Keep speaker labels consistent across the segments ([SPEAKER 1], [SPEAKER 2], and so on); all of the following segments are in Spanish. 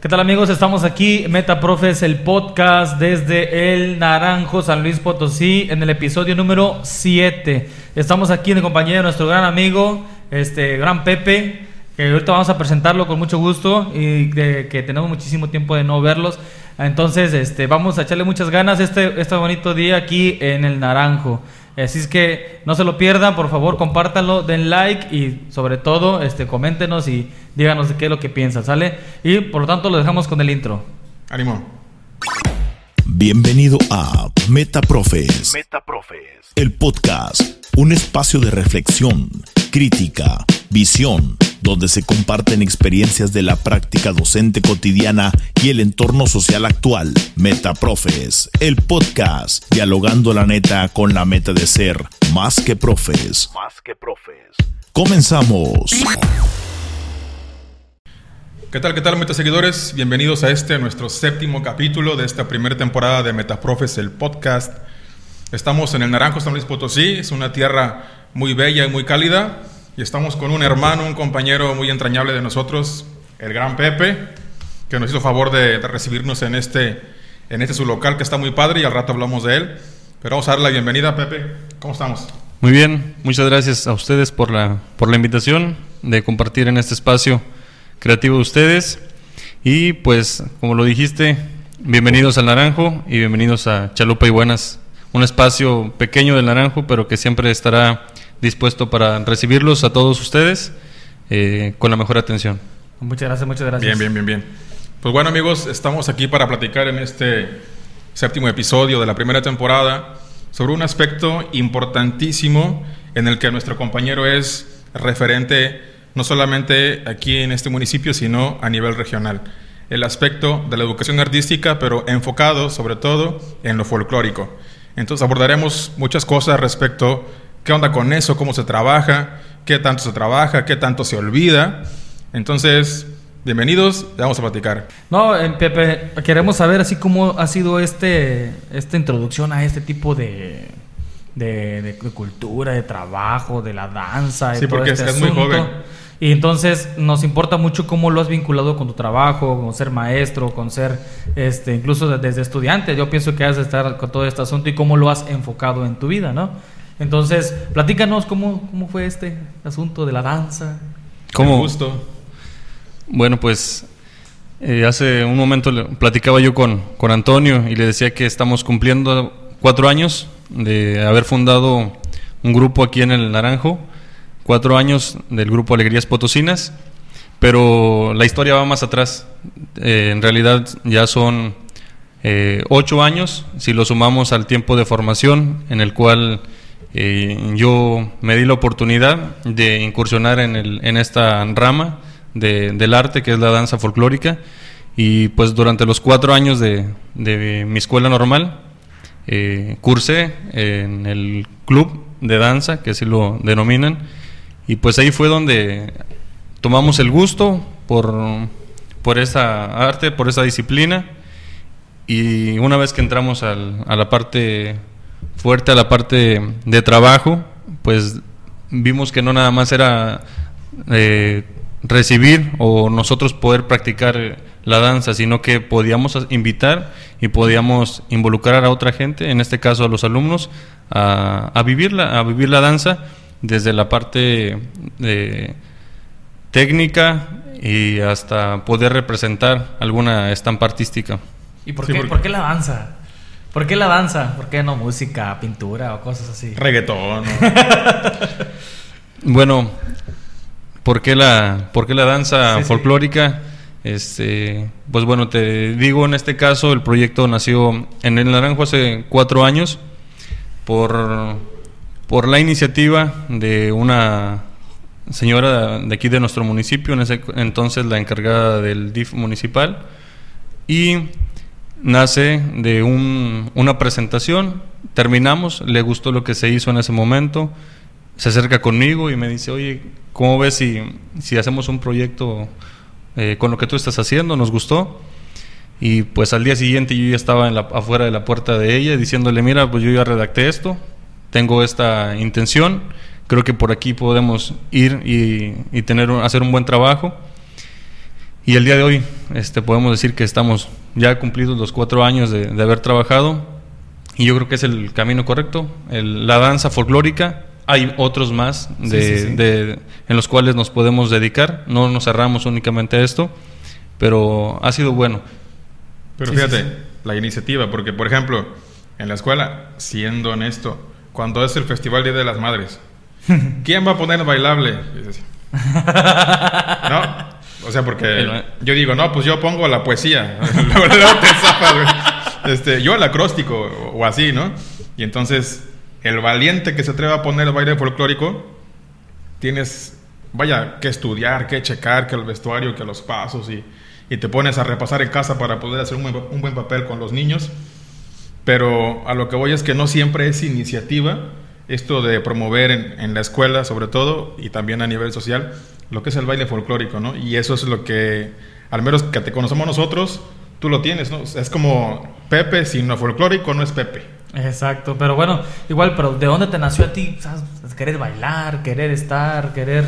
[SPEAKER 1] ¿Qué tal amigos? Estamos aquí, Metaprofes, el podcast desde el Naranjo, San Luis Potosí, en el episodio número 7. Estamos aquí en compañía de nuestro gran amigo, este gran Pepe, que ahorita vamos a presentarlo con mucho gusto y que, que tenemos muchísimo tiempo de no verlos. Entonces, este, vamos a echarle muchas ganas este, este bonito día aquí en el Naranjo. Así es que no se lo pierdan, por favor, compártanlo, den like y sobre todo este, coméntenos y díganos de qué es lo que piensan, ¿sale? Y por lo tanto lo dejamos con el intro.
[SPEAKER 2] Ánimo.
[SPEAKER 3] Bienvenido a Metaprofes,
[SPEAKER 4] Metaprofes.
[SPEAKER 3] el podcast, un espacio de reflexión, crítica, visión, donde se comparten experiencias de la práctica docente cotidiana y el entorno social actual. Metaprofes, el podcast, dialogando la neta con la meta de ser más que profes.
[SPEAKER 4] Más que profes.
[SPEAKER 3] Comenzamos.
[SPEAKER 2] ¿Qué tal, qué tal, metaseguidores? Bienvenidos a este, nuestro séptimo capítulo de esta primera temporada de Metaprofes, el podcast. Estamos en el Naranjo, San Luis Potosí. Es una tierra muy bella y muy cálida. Y estamos con un hermano, un compañero muy entrañable de nosotros, el gran Pepe, que nos hizo favor de, recibirnos en este, en este su local que está muy padre y al rato hablamos de él. Pero vamos a darle la bienvenida, Pepe. ¿Cómo estamos?
[SPEAKER 5] Muy bien, muchas gracias a ustedes por la, por la invitación de compartir en este espacio creativo de ustedes. Y pues, como lo dijiste, bienvenidos al Naranjo y bienvenidos a Chalupa y Buenas, un espacio pequeño del Naranjo, pero que siempre estará dispuesto para recibirlos a todos ustedes eh, con la mejor atención.
[SPEAKER 1] Muchas gracias, muchas gracias.
[SPEAKER 2] Bien, bien, bien, bien. Pues bueno amigos, estamos aquí para platicar en este séptimo episodio de la primera temporada sobre un aspecto importantísimo en el que nuestro compañero es referente no solamente aquí en este municipio, sino a nivel regional. El aspecto de la educación artística, pero enfocado sobre todo en lo folclórico. Entonces abordaremos muchas cosas respecto qué onda con eso, cómo se trabaja, qué tanto se trabaja, qué tanto se olvida. Entonces, bienvenidos, ya vamos a platicar.
[SPEAKER 1] No, eh, Pepe, queremos saber así cómo ha sido este esta introducción a este tipo de, de, de- de cultura, de trabajo, de la danza. y
[SPEAKER 2] Sí,
[SPEAKER 1] todo
[SPEAKER 2] porque
[SPEAKER 1] este
[SPEAKER 2] es muy joven.
[SPEAKER 1] Y entonces nos importa mucho cómo lo has vinculado con tu trabajo, con ser maestro, con ser, este, incluso de- desde estudiante. Yo pienso que has de estar con todo este asunto y cómo lo has enfocado en tu vida, ¿no? Entonces, platícanos cómo, cómo fue este asunto de la danza.
[SPEAKER 5] ¿Cómo?
[SPEAKER 2] Gusto.
[SPEAKER 5] Bueno, pues eh, hace un momento le- platicaba yo con, con Antonio y le decía que estamos cumpliendo cuatro años de haber fundado un grupo aquí en el Naranjo, cuatro años del grupo Alegrías Potosinas, pero la historia va más atrás. Eh, en realidad ya son eh, ocho años, si lo sumamos al tiempo de formación en el cual eh, yo me di la oportunidad de incursionar en, el, en esta rama de- del arte que es la danza folclórica. Y pues durante los cuatro años de, de mi escuela normal eh, cursé en el club de danza que así lo denominan. Y pues ahí fue donde tomamos el gusto por, por esa arte, por esa disciplina. Y una vez que entramos al- a la parte fuerte, a la parte de trabajo, pues vimos que no nada más era eh, recibir o nosotros poder practicar la danza, sino que podíamos invitar y podíamos involucrar a otra gente, en este caso a los alumnos, a, a vivirla, a vivir la danza desde la parte de técnica y hasta poder representar alguna estampa artística.
[SPEAKER 1] ¿Y por,
[SPEAKER 2] Sí,
[SPEAKER 1] qué,
[SPEAKER 2] porque-
[SPEAKER 1] por qué la danza? ¿Por qué la danza? ¿Por qué no música, pintura o cosas así?
[SPEAKER 2] Reggaetón. ¿no?
[SPEAKER 5] Bueno, ¿por qué la, por qué la danza
[SPEAKER 1] Sí, sí.
[SPEAKER 5] folclórica? Este, pues bueno, te digo, en este caso el proyecto nació en el Naranjo hace cuatro años por, por la iniciativa de una señora de aquí de nuestro municipio, en ese entonces la encargada del DIF municipal, y nace de un- una presentación, terminamos, le gustó lo que se hizo en ese momento, se acerca conmigo y me dice, oye, ¿cómo ves si, si hacemos un proyecto eh, con lo que tú estás haciendo? Nos gustó. Y pues al día siguiente yo ya estaba afuera de la puerta de ella diciéndole, mira, pues yo ya redacté esto, tengo esta intención, creo que por aquí podemos ir y, y tener hacer un buen trabajo. Y el día de hoy este, podemos decir que estamos ya cumplidos los cuatro años de, de haber trabajado y yo creo que es el camino correcto. El- la danza folclórica, hay otros más de,
[SPEAKER 1] Sí, sí, sí.
[SPEAKER 5] de- en los cuales nos podemos dedicar, no nos cerramos únicamente a esto, pero ha sido bueno.
[SPEAKER 2] Pero fíjate,
[SPEAKER 1] sí.
[SPEAKER 2] la iniciativa, porque por ejemplo, en la escuela, siendo honesto, cuando es el Festival Día de las Madres, ¿quién va a poner bailable? No, o sea, porque yo digo, no, pues yo pongo la poesía, luego, luego te zafas, güey. este, yo el acróstico o, o así, ¿no? Y entonces, el valiente que se atreva a poner el baile folclórico, tienes, vaya, que estudiar, que checar, que el vestuario, que los pasos y, y te pones a repasar en casa para poder hacer un, buen- un buen papel con los niños. Pero a lo que voy es que no siempre es iniciativa esto de promover en, en la escuela, sobre todo, y también a nivel social, lo que es el baile folclórico, ¿no? Y eso es lo que, al menos que te conocemos nosotros, tú lo tienes, ¿no? Es como Pepe, si no folclórico, no es Pepe.
[SPEAKER 1] Exacto, pero bueno, igual, pero ¿de dónde te nació a ti? ¿Sabes? Querer bailar, querer estar, querer...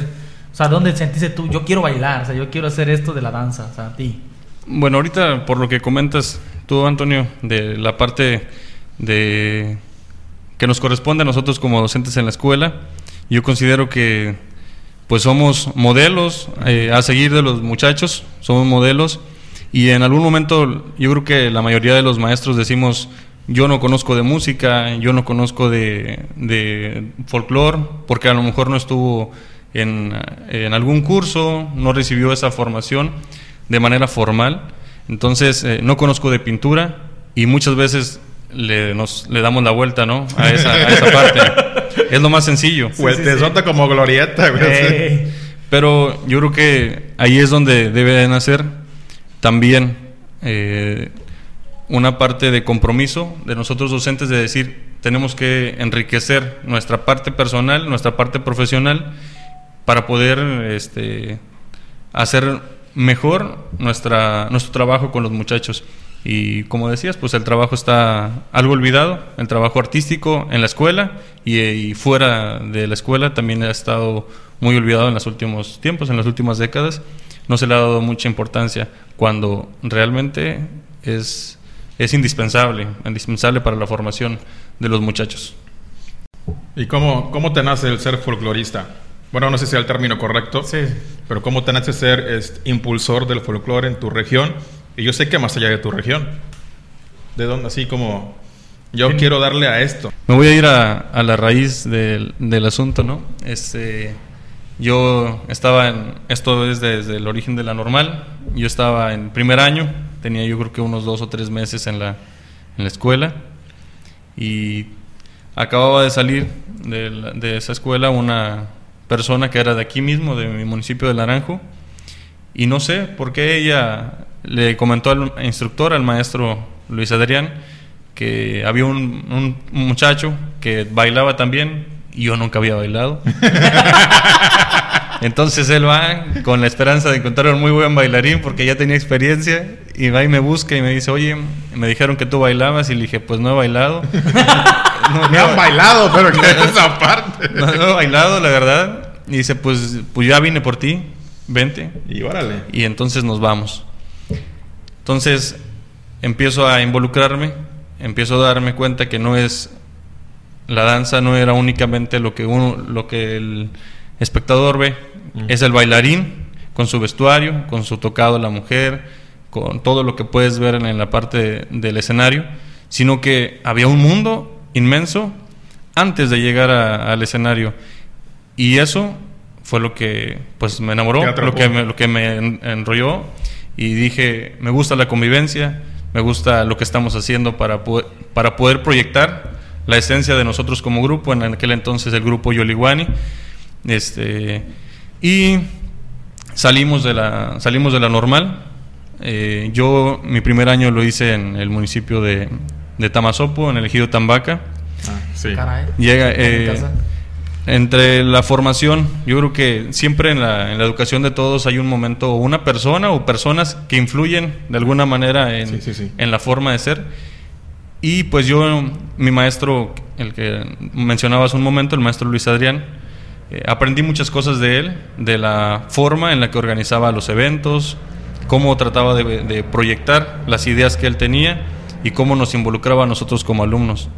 [SPEAKER 1] O sea, ¿dónde sentiste tú? Yo quiero bailar, o sea, yo quiero hacer esto de la danza, o sea, a ti.
[SPEAKER 5] Bueno, ahorita por lo que comentas tú, Antonio, de la parte de que nos corresponde a nosotros como docentes en la escuela, yo considero que pues somos modelos eh, a seguir de los muchachos, somos modelos y en algún momento yo creo que la mayoría de los maestros decimos yo no conozco de música, yo no conozco de, de folclore, porque a lo mejor no estuvo en, en algún curso, no recibió esa formación de manera formal. Entonces, eh, no conozco de pintura y muchas veces le, nos, le damos la vuelta, ¿no? A esa, a esa parte. Es lo más sencillo.
[SPEAKER 2] Pues
[SPEAKER 1] sí,
[SPEAKER 2] te
[SPEAKER 1] sí.
[SPEAKER 2] sota como glorieta, güey.
[SPEAKER 1] Ey.
[SPEAKER 5] Pero yo creo que ahí es donde debe de nacer también eh, una parte de compromiso de nosotros docentes de decir, tenemos que enriquecer nuestra parte personal, nuestra parte profesional, para poder este, hacer mejor nuestra, nuestro trabajo con los muchachos. Y como decías, pues el trabajo está algo olvidado, el trabajo artístico en la escuela y, y fuera de la escuela también ha estado muy olvidado en los últimos tiempos, en las últimas décadas. No se le ha dado mucha importancia cuando realmente es, es indispensable, indispensable para la formación de los muchachos.
[SPEAKER 2] ¿Y cómo, cómo te nace el ser folclorista? Bueno, no sé si es el término correcto,
[SPEAKER 1] Sí.
[SPEAKER 2] pero ¿cómo te nace ser este, impulsor del folclore en tu región? Y yo sé que más allá de tu región. ¿De dónde? Así como yo quiero darle a esto.
[SPEAKER 5] Me voy a ir a, a la raíz del, del asunto, ¿no? Este, yo estaba en, esto es desde el origen de la normal, yo estaba en primer año, tenía yo creo que unos dos o tres meses en la, en la escuela y acababa de salir de, la- de esa escuela una persona que era de aquí mismo, de mi municipio de Naranjo, y no sé por qué ella le comentó al instructor, al maestro Luis Adrián, que había un, muchacho que bailaba también y yo nunca había bailado. Entonces él va con la esperanza de encontrar un muy buen bailarín porque ya tenía experiencia y va y me busca y me dice, oye, me dijeron que tú bailabas y le dije, pues no he bailado. No,
[SPEAKER 2] Me han bailado, pero que esa parte.
[SPEAKER 5] no, no he bailado, la verdad. Y dice, pues, pues ya vine por ti, vente.
[SPEAKER 2] Y órale.
[SPEAKER 5] Y entonces nos vamos. Entonces empiezo a involucrarme, empiezo a darme cuenta que no es la danza no era únicamente lo que uno, lo que el espectador ve, es el bailarín con su vestuario, con su tocado la mujer, con todo lo que puedes ver en la parte de- del escenario, sino que había un mundo inmenso antes de llegar a- al escenario. Y eso fue lo que pues me enamoró, lo que me, lo que me en- enrolló y dije, me gusta la convivencia, me gusta lo que estamos haciendo para, po- para poder proyectar la esencia de nosotros como grupo, en aquel entonces el grupo Yoliwani, este, y salimos de la, salimos de la normal. Eh, yo mi primer año lo hice en el municipio de, de Tamazopo, en el ejido Tambaca.
[SPEAKER 2] Ah, sí.
[SPEAKER 1] Caray.
[SPEAKER 5] Llega,
[SPEAKER 1] En mi
[SPEAKER 5] eh,
[SPEAKER 1] casa.
[SPEAKER 5] Entre la formación, yo creo que siempre en la, en la educación de todos hay un momento, una persona o personas que influyen de alguna manera en,
[SPEAKER 2] Sí, sí, sí.
[SPEAKER 5] en la forma de ser. Y pues yo, mi maestro, el que mencionabas un momento, el maestro Luis Adrián, eh, aprendí muchas cosas de él, de la forma en la que organizaba los eventos, cómo trataba de, de proyectar las ideas que él tenía y cómo nos involucraba a nosotros como alumnos.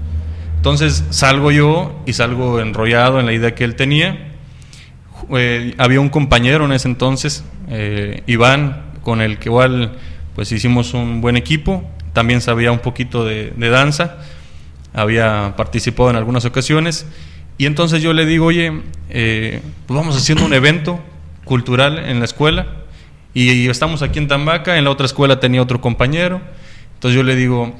[SPEAKER 5] Entonces salgo yo y salgo enrollado en la idea que él tenía. Eh, había un compañero en ese entonces, eh, Iván, con el que igual pues hicimos un buen equipo. También sabía un poquito de, danza, había participado en algunas ocasiones. Y entonces yo le digo, oye, eh, pues vamos haciendo un evento cultural en la escuela. Y estamos aquí en Tambaca, en la otra escuela tenía otro compañero. Entonces yo le digo,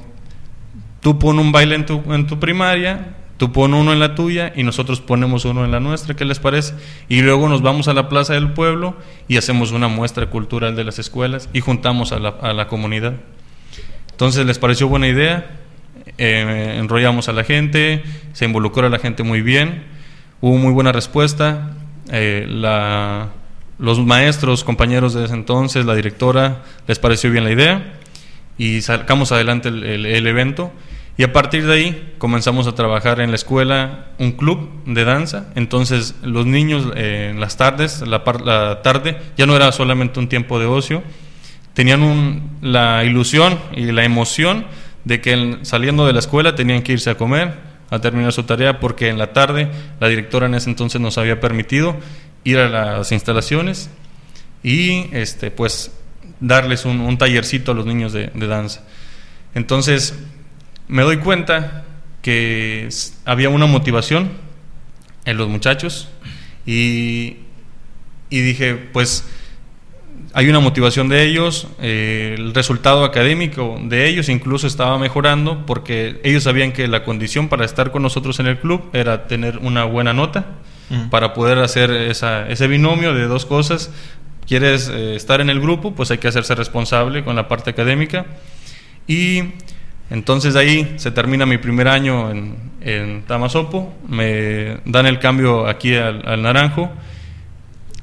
[SPEAKER 5] Tú pon un baile en tu, en tu primaria, tú pon uno en la tuya y nosotros ponemos uno en la nuestra, ¿qué les parece? Y luego nos vamos a la plaza del pueblo y hacemos una muestra cultural de las escuelas y juntamos a la, a la comunidad. Entonces les pareció buena idea, eh, enrollamos a la gente, se involucró a la gente muy bien, hubo muy buena respuesta, eh, los maestros, compañeros de ese entonces, la directora, les pareció bien la idea y sacamos adelante el, el, el evento y a partir de ahí comenzamos a trabajar en la escuela un club de danza. Entonces los niños eh, en las tardes, la, tarde, ya no era solamente un tiempo de ocio, tenían la ilusión y la emoción de que saliendo de la escuela tenían que irse a comer, a terminar su tarea, porque en la tarde la directora en ese entonces nos había permitido ir a las instalaciones y este, pues darles un, un tallercito a los niños de danza. Entonces, me doy cuenta que había una motivación en los muchachos y, y dije, pues hay una motivación de ellos, eh, el resultado académico de ellos incluso estaba mejorando porque ellos sabían que la condición para estar con nosotros en el club era tener una buena nota uh-huh. para poder hacer esa, ese binomio de dos cosas. Quieres eh, estar en el grupo, pues hay que hacerse responsable con la parte académica y entonces ahí se termina mi primer año en, en Tamasopo, me dan el cambio aquí al, Naranjo,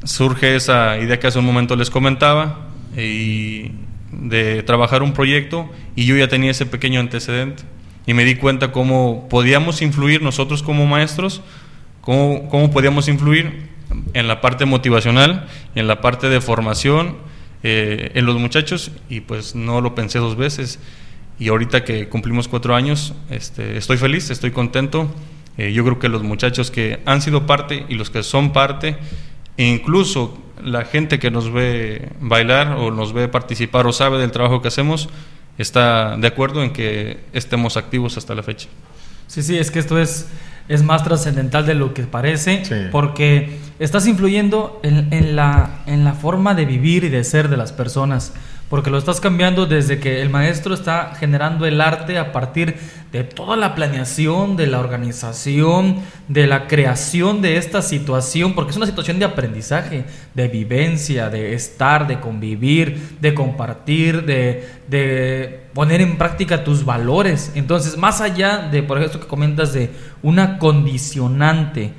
[SPEAKER 5] surge esa idea que hace un momento les comentaba y de trabajar un proyecto y yo ya tenía ese pequeño antecedente. Y me di cuenta cómo podíamos influir nosotros como maestros, cómo, cómo podíamos influir en la parte motivacional, en la parte de formación eh, en los muchachos y pues no lo pensé dos veces y ahorita que cumplimos cuatro años, este, estoy feliz, estoy contento. Eh, yo creo que los muchachos que han sido parte y los que son parte, e incluso la gente que nos ve bailar o nos ve participar o sabe del trabajo que hacemos, está de acuerdo en que estemos activos hasta la fecha.
[SPEAKER 1] Sí, sí, es que esto es, es más trascendental de lo que parece, sí. porque estás influyendo en, en, la, en la forma de vivir y de ser de las personas porque lo estás cambiando desde que el maestro está generando el arte a partir de toda la planeación, de la organización, de la creación de esta situación, porque es una situación de aprendizaje, de vivencia, de estar, de convivir, de compartir, de, poner en práctica tus valores. Entonces, más allá de, por ejemplo, que comentas de una condicionante,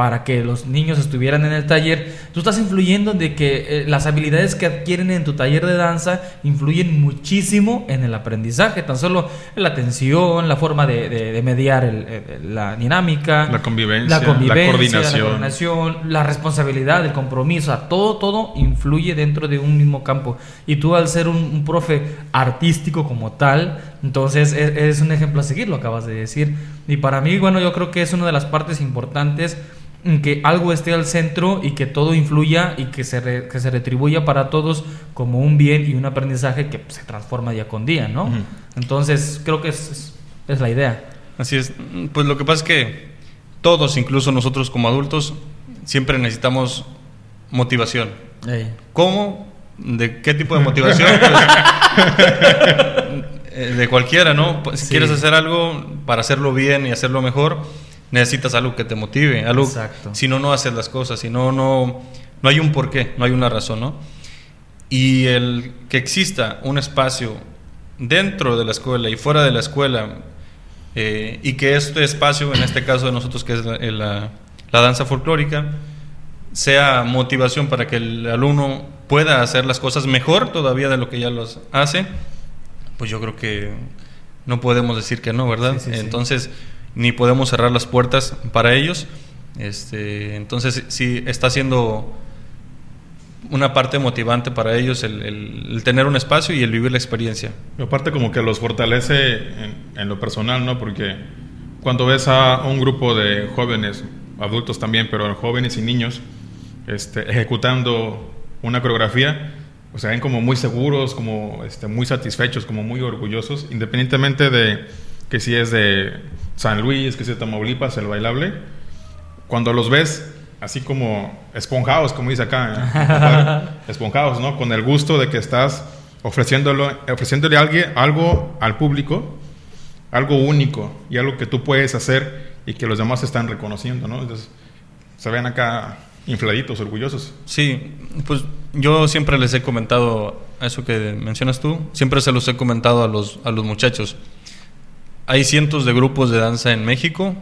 [SPEAKER 1] para que los niños estuvieran en el taller, tú estás influyendo de que eh, las habilidades que adquieren en tu taller de danza influyen muchísimo en el aprendizaje, tan solo la atención, la forma de, de, de mediar el, el, la dinámica,
[SPEAKER 2] la convivencia,
[SPEAKER 1] la, convivencia,
[SPEAKER 2] la coordinación.
[SPEAKER 1] la coordinación, la responsabilidad, el compromiso, todo, todo influye dentro de un mismo campo. Y tú al ser un, un profe artístico como tal, entonces es, es un ejemplo a seguir, lo acabas de decir. Y para mí, bueno, yo creo que es una de las partes importantes que algo esté al centro y que todo influya y que se, re, que se retribuya para todos como un bien y un aprendizaje que se transforma día con día, ¿no? Uh -huh. Entonces, creo que es, es, es, la idea.
[SPEAKER 5] Así es. Pues lo que pasa es que todos, incluso nosotros como adultos, siempre necesitamos motivación. Hey. ¿Cómo? ¿De qué tipo de motivación? pues, de cualquiera, ¿no? Si sí. quieres hacer algo para hacerlo bien y hacerlo mejor, necesitas algo que te motive, algo, Exacto. si no, no haces las cosas, si no, no, no hay un porqué, no hay una razón, ¿no? Y el que exista un espacio dentro de la escuela y fuera de la escuela, eh, y que este espacio, en este caso de nosotros, que es la, la, la danza folclórica, sea motivación para que el alumno pueda hacer las cosas mejor todavía de lo que ya los hace, pues yo creo que no podemos decir que no, ¿verdad? Sí, sí, Entonces, sí ni podemos cerrar las puertas para ellos. Este, entonces, sí está siendo una parte motivante para ellos el, tener un espacio y el vivir la experiencia.
[SPEAKER 2] Y aparte como que los fortalece en, en lo personal, ¿no? Porque cuando ves a un grupo de jóvenes, adultos también, pero jóvenes y niños, este, ejecutando una coreografía, o sea, ven como muy seguros, como este, muy satisfechos, como muy orgullosos, independientemente de que si es de San Luis, que si es de Tamaulipas, el bailable, cuando los ves así como esponjados, como dice acá, ¿eh? esponjados, ¿no? Con el gusto de que estás ofreciéndolo, ofreciéndole a alguien, algo al público, algo único y algo que tú puedes hacer y que los demás están reconociendo, ¿no? Entonces, se ven acá infladitos, orgullosos.
[SPEAKER 5] Sí, pues yo siempre les he comentado a eso que mencionas tú, siempre se los he comentado a los, a los muchachos. Hay cientos de grupos de danza en México,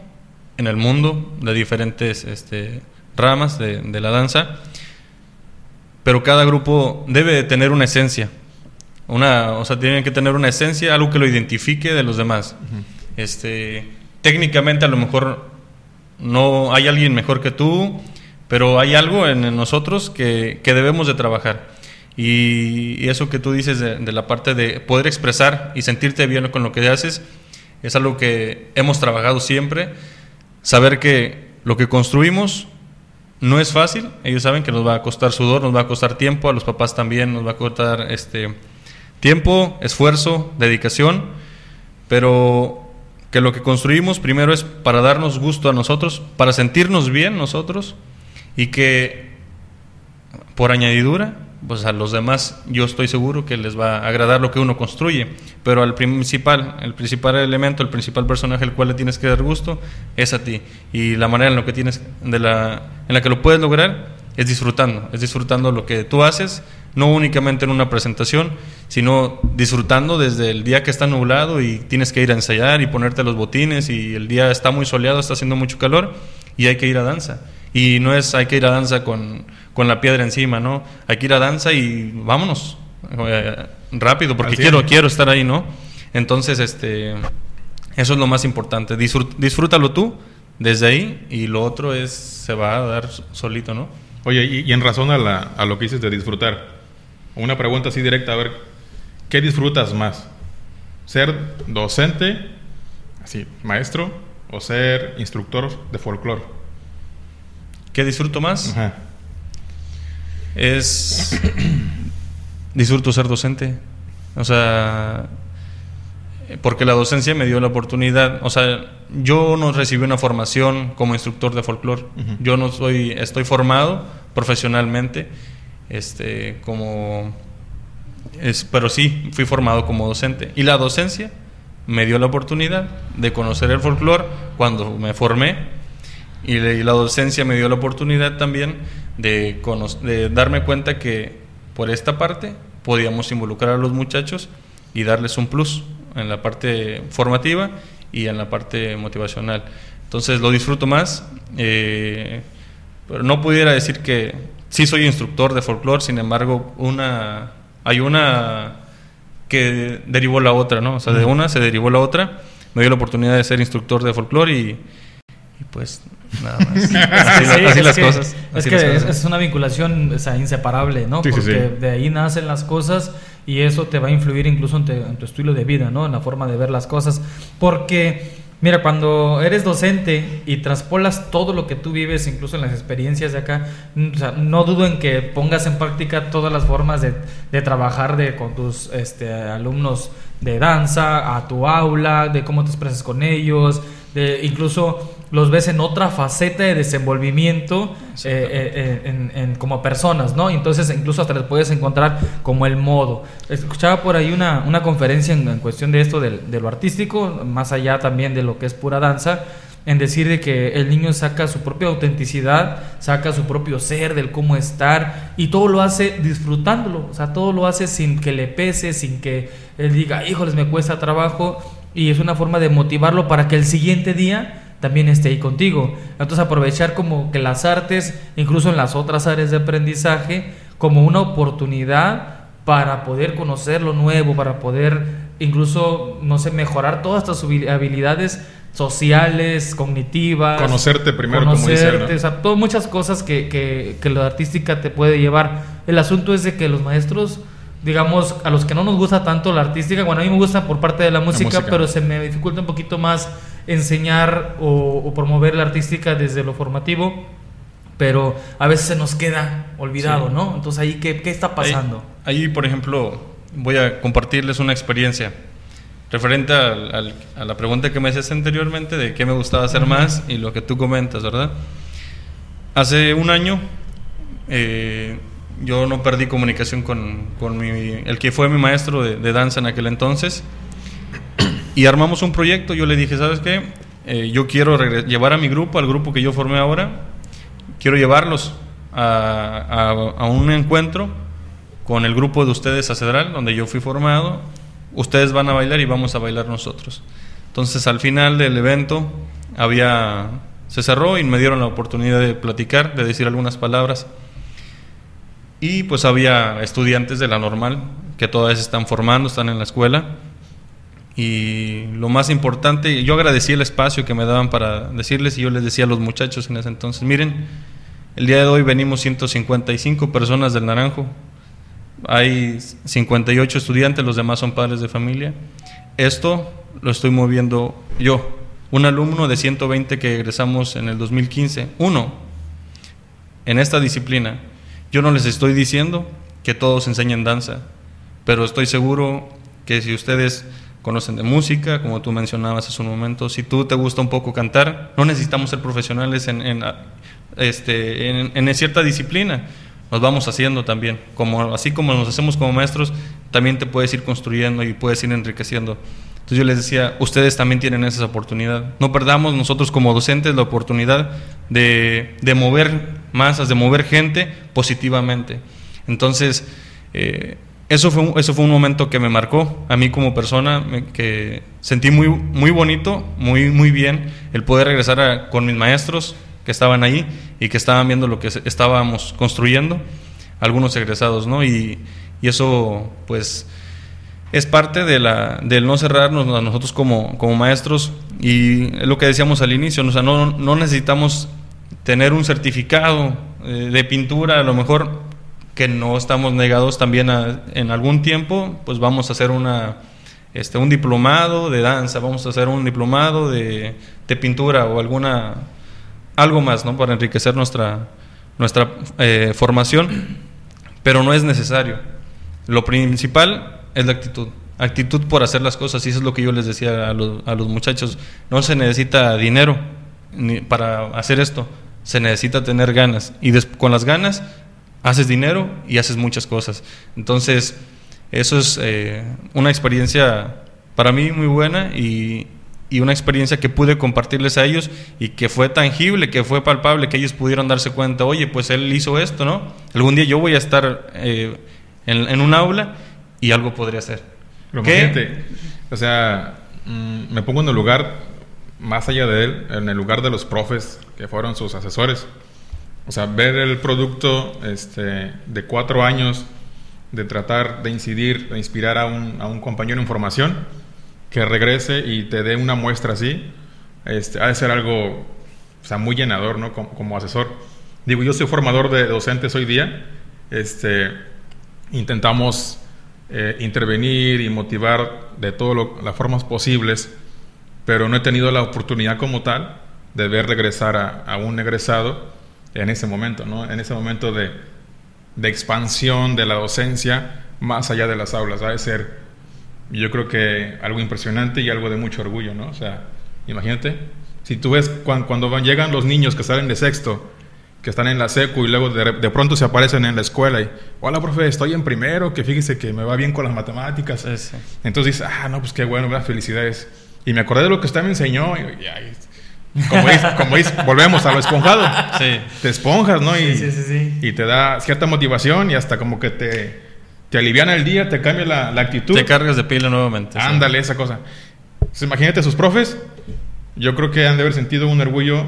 [SPEAKER 5] en el mundo, de diferentes este, ramas de, de la danza, pero cada grupo debe de tener una esencia. Una, o sea, tienen que tener una esencia, algo que lo identifique de los demás. Este, técnicamente a lo mejor no hay alguien mejor que tú, pero hay algo en, en nosotros que, que debemos de trabajar. Y, y eso que tú dices de, de la parte de poder expresar y sentirte bien con lo que haces, es algo que hemos trabajado siempre. Saber que lo que construimos no es fácil, ellos saben que nos va a costar sudor, nos va a costar tiempo, a los papás también nos va a costar este tiempo, esfuerzo, dedicación, pero que lo que construimos primero es para darnos gusto a nosotros, para sentirnos bien nosotros y que por añadidura, pues a los demás yo estoy seguro que les va a agradar lo que uno construye, pero al principal, el principal elemento, el principal personaje al cual le tienes que dar gusto es a ti y la manera en lo que tienes de la en la que lo puedes lograr es disfrutando, es disfrutando lo que tú haces, no únicamente en una presentación, sino disfrutando desde el día que está nublado y tienes que ir a ensayar y ponerte los botines y el día está muy soleado, está haciendo mucho calor y hay que ir a danza. Y no es hay que ir a danza con, con la piedra encima, ¿no? Hay que ir a danza y vámonos eh, rápido porque quiero quiero estar ahí, ¿no? Entonces, este eso es lo más importante. Disfrútalo tú desde ahí y lo otro es se va a dar solito, ¿no?
[SPEAKER 2] Oye, y, y en razón a, la- a lo que dices de disfrutar, una pregunta así directa, a ver, ¿qué disfrutas más? ¿Ser docente, así, maestro, o ser instructor de folclore?
[SPEAKER 5] ¿Qué disfruto más?
[SPEAKER 2] Ajá.
[SPEAKER 5] Es disfruto ser docente. O sea, porque la docencia me dio la oportunidad, o sea, yo no recibí una formación como instructor de folclore. Yo no soy estoy formado profesionalmente este como es, pero sí fui formado como docente y la docencia me dio la oportunidad de conocer el folclore cuando me formé y, le- y la docencia me dio la oportunidad también de, darme cuenta que por esta parte podíamos involucrar a los muchachos y darles un plus en la parte formativa y en la parte motivacional. Entonces lo disfruto más, eh, pero no pudiera decir que sí soy instructor de folclore, sin embargo, una, hay una que derivó la otra, ¿no? O sea, de una se derivó la otra, me dio la oportunidad de ser instructor de folclore y pues nada más. Así,
[SPEAKER 1] Sí,
[SPEAKER 5] las
[SPEAKER 1] que-
[SPEAKER 5] cosas.
[SPEAKER 1] Es que es,
[SPEAKER 5] cosas.
[SPEAKER 1] es una vinculación o sea, inseparable, ¿no?
[SPEAKER 2] Sí, sí,
[SPEAKER 1] Porque
[SPEAKER 2] sí.
[SPEAKER 1] de ahí nacen las cosas y eso te va a influir incluso en, te- en tu estilo de vida, ¿no? En la forma de ver las cosas. Porque, mira, cuando eres docente y traspolas todo lo que tú vives, incluso en las experiencias de acá, mm, o sea, no dudo en que pongas en práctica todas las formas de, de trabajar de, con tus este, alumnos de danza, a tu aula, de cómo te expresas con ellos, de incluso los ves en otra faceta de desenvolvimiento eh, eh, eh, en, en- como personas, ¿no? Entonces incluso hasta les puedes encontrar como el modo. Escuchaba por ahí una, una conferencia en, en cuestión de esto, del- de, lo artístico, más allá también de lo que es pura danza, en decir de que el niño saca su propia autenticidad, saca su propio ser, del cómo estar, y todo lo hace disfrutándolo, o sea, todo lo hace sin que le pese, sin que él diga, híjoles, me cuesta trabajo, y es una forma de motivarlo para que el siguiente día también esté ahí contigo. Entonces aprovechar como que las artes, incluso en las otras áreas de aprendizaje, como una oportunidad para poder conocer lo nuevo, para poder incluso, no sé, mejorar todas estas habil- habilidades sociales, cognitivas.
[SPEAKER 2] Conocerte primero, como ¿no?
[SPEAKER 1] conocerte, o sea, todo- muchas cosas que, que, que la artística te puede llevar. El asunto es de que los maestros, digamos, a los que no nos gusta tanto la artística, bueno, a mí me gusta por parte de la música,
[SPEAKER 2] música.
[SPEAKER 1] pero se me dificulta un poquito más enseñar o, o promover la artística desde lo formativo. Pero a veces se nos queda olvidado,
[SPEAKER 5] Sí.
[SPEAKER 1] ¿no? Entonces ahí, ¿qué, qué está pasando?
[SPEAKER 5] Ahí, ahí, por ejemplo, voy a compartirles una experiencia referente al- al- a la pregunta que me hacías anteriormente de qué me gustaba hacer más y lo que tú comentas, ¿verdad? Hace un año eh, yo no perdí comunicación con, con mi- el que fue mi maestro de, de danza en aquel entonces y armamos un proyecto. Yo le dije, ¿sabes qué? Eh, yo quiero llevar a mi grupo, al grupo que yo formé ahora, quiero llevarlos a, a- un encuentro con el grupo de ustedes Cedral, donde yo fui formado. Ustedes van a bailar y vamos a bailar nosotros. Entonces, al final del evento, había se cerró y me dieron la oportunidad de platicar, de decir algunas palabras. Y pues había estudiantes de la normal que todavía se están formando, están en la escuela. Y lo más importante, yo agradecí el espacio que me daban para decirles y yo les decía a los muchachos en ese entonces, miren, el día de hoy venimos 155 personas del Naranjo, hay 58 estudiantes, los demás son padres de familia. Esto lo estoy moviendo yo, un alumno de 120 que egresamos en el 2015, uno, en esta disciplina. Yo no les estoy diciendo que todos enseñen danza, pero estoy seguro que si ustedes conocen de música, como tú mencionabas hace un momento, si tú te gusta un poco cantar, no necesitamos ser profesionales en, en, este, en, en cierta disciplina, nos vamos haciendo también, como, así como nos hacemos como maestros, también te puedes ir construyendo y puedes ir enriqueciendo. Entonces yo les decía, ustedes también tienen esa oportunidad. No perdamos nosotros como docentes la oportunidad de, de mover masas, de mover gente positivamente. Entonces, eh, eso, fue un, eso fue un momento que me marcó a mí como persona, me, que sentí muy, muy bonito, muy, muy bien el poder regresar con mis maestros que estaban ahí y que estaban viendo lo que estábamos construyendo, algunos egresados, ¿no? Y, y eso, pues es parte de la, del no cerrarnos a nosotros como, como maestros y es lo que decíamos al inicio, o sea, no, no necesitamos tener un certificado eh, de pintura, a lo mejor que no estamos negados también a, en algún tiempo, pues vamos a hacer una, este, un diplomado de danza, vamos a hacer un diplomado de, de pintura o alguna, algo más, ¿no? Para enriquecer nuestra, nuestra eh, formación, pero no es necesario. Lo principal es la actitud. Actitud por hacer las cosas, y eso es lo que yo les decía a los, a los muchachos. No se necesita dinero para hacer esto, se necesita tener ganas. Y con las ganas haces dinero y haces muchas cosas. Entonces, eso es eh, una experiencia para mí muy buena y, y, una experiencia que pude compartirles a ellos y que fue tangible, que fue palpable, que ellos pudieron darse cuenta, oye, pues él hizo esto, ¿no? Algún día yo voy a estar eh, en, en un aula y algo podría ser.
[SPEAKER 2] Pero imagínate, o sea, mmm, me pongo en el lugar, más allá de él, en el lugar de los profes que fueron sus asesores. O sea, ver el producto este, de cuatro años de tratar de incidir, de inspirar a un, a un compañero en formación, que regrese y te dé una muestra así, este, ha de ser algo o sea, muy llenador, ¿no? Como, asesor. Digo, yo soy formador de docentes hoy día, este, intentamos eh, intervenir y motivar de todas las formas posibles, pero no he tenido la oportunidad como tal de ver regresar a, a, un egresado en ese momento, ¿no? En ese momento de, de, expansión de la docencia más allá de las aulas. Ha de ser, yo creo que algo impresionante y algo de mucho orgullo, ¿no? O sea, imagínate, si tú ves cuando, cuando van, llegan los niños que salen de sexto, que están en la secu y luego de, de, pronto se aparecen en la escuela y, hola, profe, estoy en primero, que fíjese que me va bien con las matemáticas. Entonces dices, ah, no, pues qué bueno, ¿verdad? felicidades. Y me acordé de lo que usted me enseñó y, y ay, como dice, como volvemos a lo esponjado.
[SPEAKER 5] Sí.
[SPEAKER 2] Te esponjas, ¿no? Y,
[SPEAKER 1] sí, sí, sí,
[SPEAKER 2] y te da cierta motivación y hasta como que te, te aliviana el día, te cambia la, la actitud.
[SPEAKER 5] Te cargas de pila nuevamente.
[SPEAKER 2] Ándale, sí. esa cosa. Entonces, imagínate sus profes. Yo creo que han de haber sentido un orgullo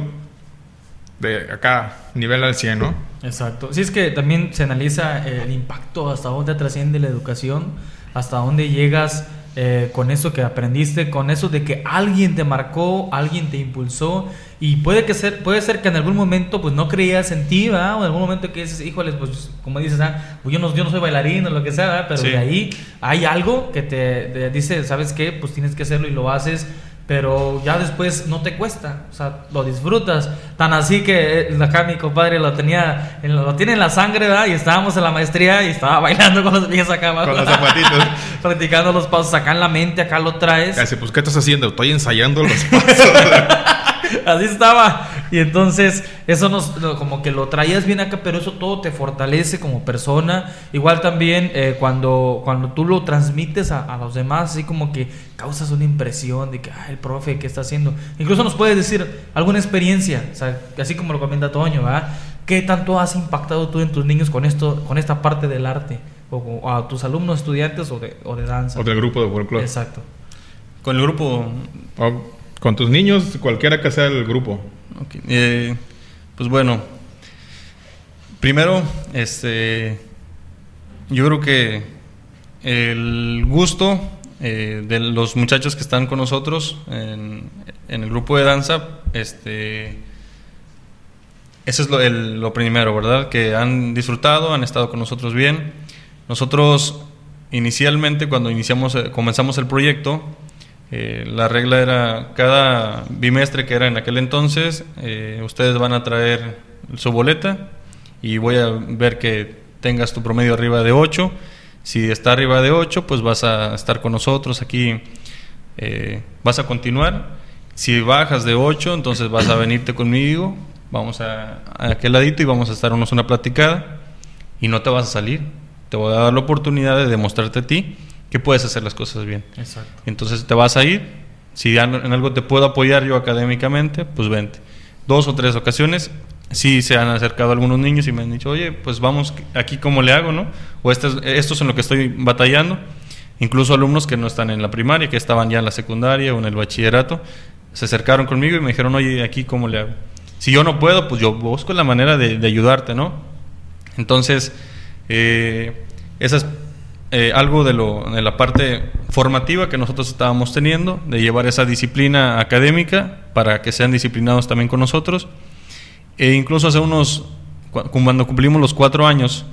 [SPEAKER 2] de acá, nivel al 100, ¿no?
[SPEAKER 1] Exacto. Sí, es que también se analiza el impacto, hasta dónde trasciende la educación, hasta dónde llegas eh, con eso que aprendiste, con eso de que alguien te marcó, alguien te impulsó y puede que ser, puede ser que en algún momento pues no creías en ti, ¿verdad? O en algún momento que dices, híjoles, pues como dices, ah, pues yo no, yo no soy bailarín o lo que sea, ¿verdad? Pero
[SPEAKER 5] Sí.
[SPEAKER 1] de ahí hay algo que te, te dice, ¿sabes qué? Pues tienes que hacerlo y lo haces. Pero ya después no te cuesta, o sea, lo disfrutas. Tan así que eh, acá mi compadre lo tenía, en- lo tiene en la sangre, ¿verdad? Y estábamos en la maestría y estaba bailando con los pies acá abajo.
[SPEAKER 2] Con los zapatitos.
[SPEAKER 1] Practicando los pasos acá en la mente, acá lo traes.
[SPEAKER 2] Así, pues, ¿qué estás haciendo? Estoy ensayando los pasos.
[SPEAKER 1] Así estaba. Y entonces, eso nos, como que lo traías bien acá, pero eso todo te fortalece como persona. Igual también eh, cuando, cuando tú lo transmites a, a los demás, así como que causas una impresión de que, ah, el profe, ¿qué está haciendo? Incluso nos puedes decir alguna experiencia, o sea, así como lo comenta Toño, ¿verdad? ¿Qué tanto has impactado tú en tus niños con esto, con esta parte del arte? O, o a tus alumnos, estudiantes o de, o de danza.
[SPEAKER 2] o del grupo de folclore.
[SPEAKER 1] Exacto.
[SPEAKER 5] Con el grupo,
[SPEAKER 2] O con tus niños, cualquiera que sea el grupo.
[SPEAKER 5] ok, eh, pues bueno, primero, este, yo creo que el gusto eh, de los muchachos que están con nosotros en, en el grupo de danza, este, eso es lo, el- lo primero, ¿verdad? Que han disfrutado, han estado con nosotros bien. Nosotros inicialmente, cuando iniciamos, eh, comenzamos el proyecto, eh, la regla era cada bimestre que era en aquel entonces, eh, ustedes van a traer su boleta y voy a ver que tengas tu promedio arriba de 8. Si está arriba de 8, pues vas a estar con nosotros aquí, eh, vas a continuar. Si bajas de 8, entonces vas a venirte conmigo, vamos a, a aquel ladito y vamos a estarnos una platicada y no te vas a salir. Te voy a dar la oportunidad de demostrarte a ti que puedes hacer las cosas bien.
[SPEAKER 1] Exacto.
[SPEAKER 5] Entonces te vas a ir. Si en algo te puedo apoyar yo académicamente, pues vente. Dos o tres ocasiones sí se han acercado algunos niños y me han dicho, oye, pues vamos aquí cómo le hago, ¿no? O esto es, esto es en lo que estoy batallando. Incluso alumnos que no están en la primaria, que estaban ya en la secundaria o en el bachillerato, se acercaron conmigo y me dijeron, oye, aquí cómo le hago. Si yo no puedo, pues yo busco la manera de, de ayudarte, ¿no? Entonces, eh, esa es eh, algo de, lo, de la parte formativa que nosotros estábamos teniendo, de llevar esa disciplina académica para que sean disciplinados también con nosotros. E incluso hace unos, cu- cuando cumplimos los cuatro años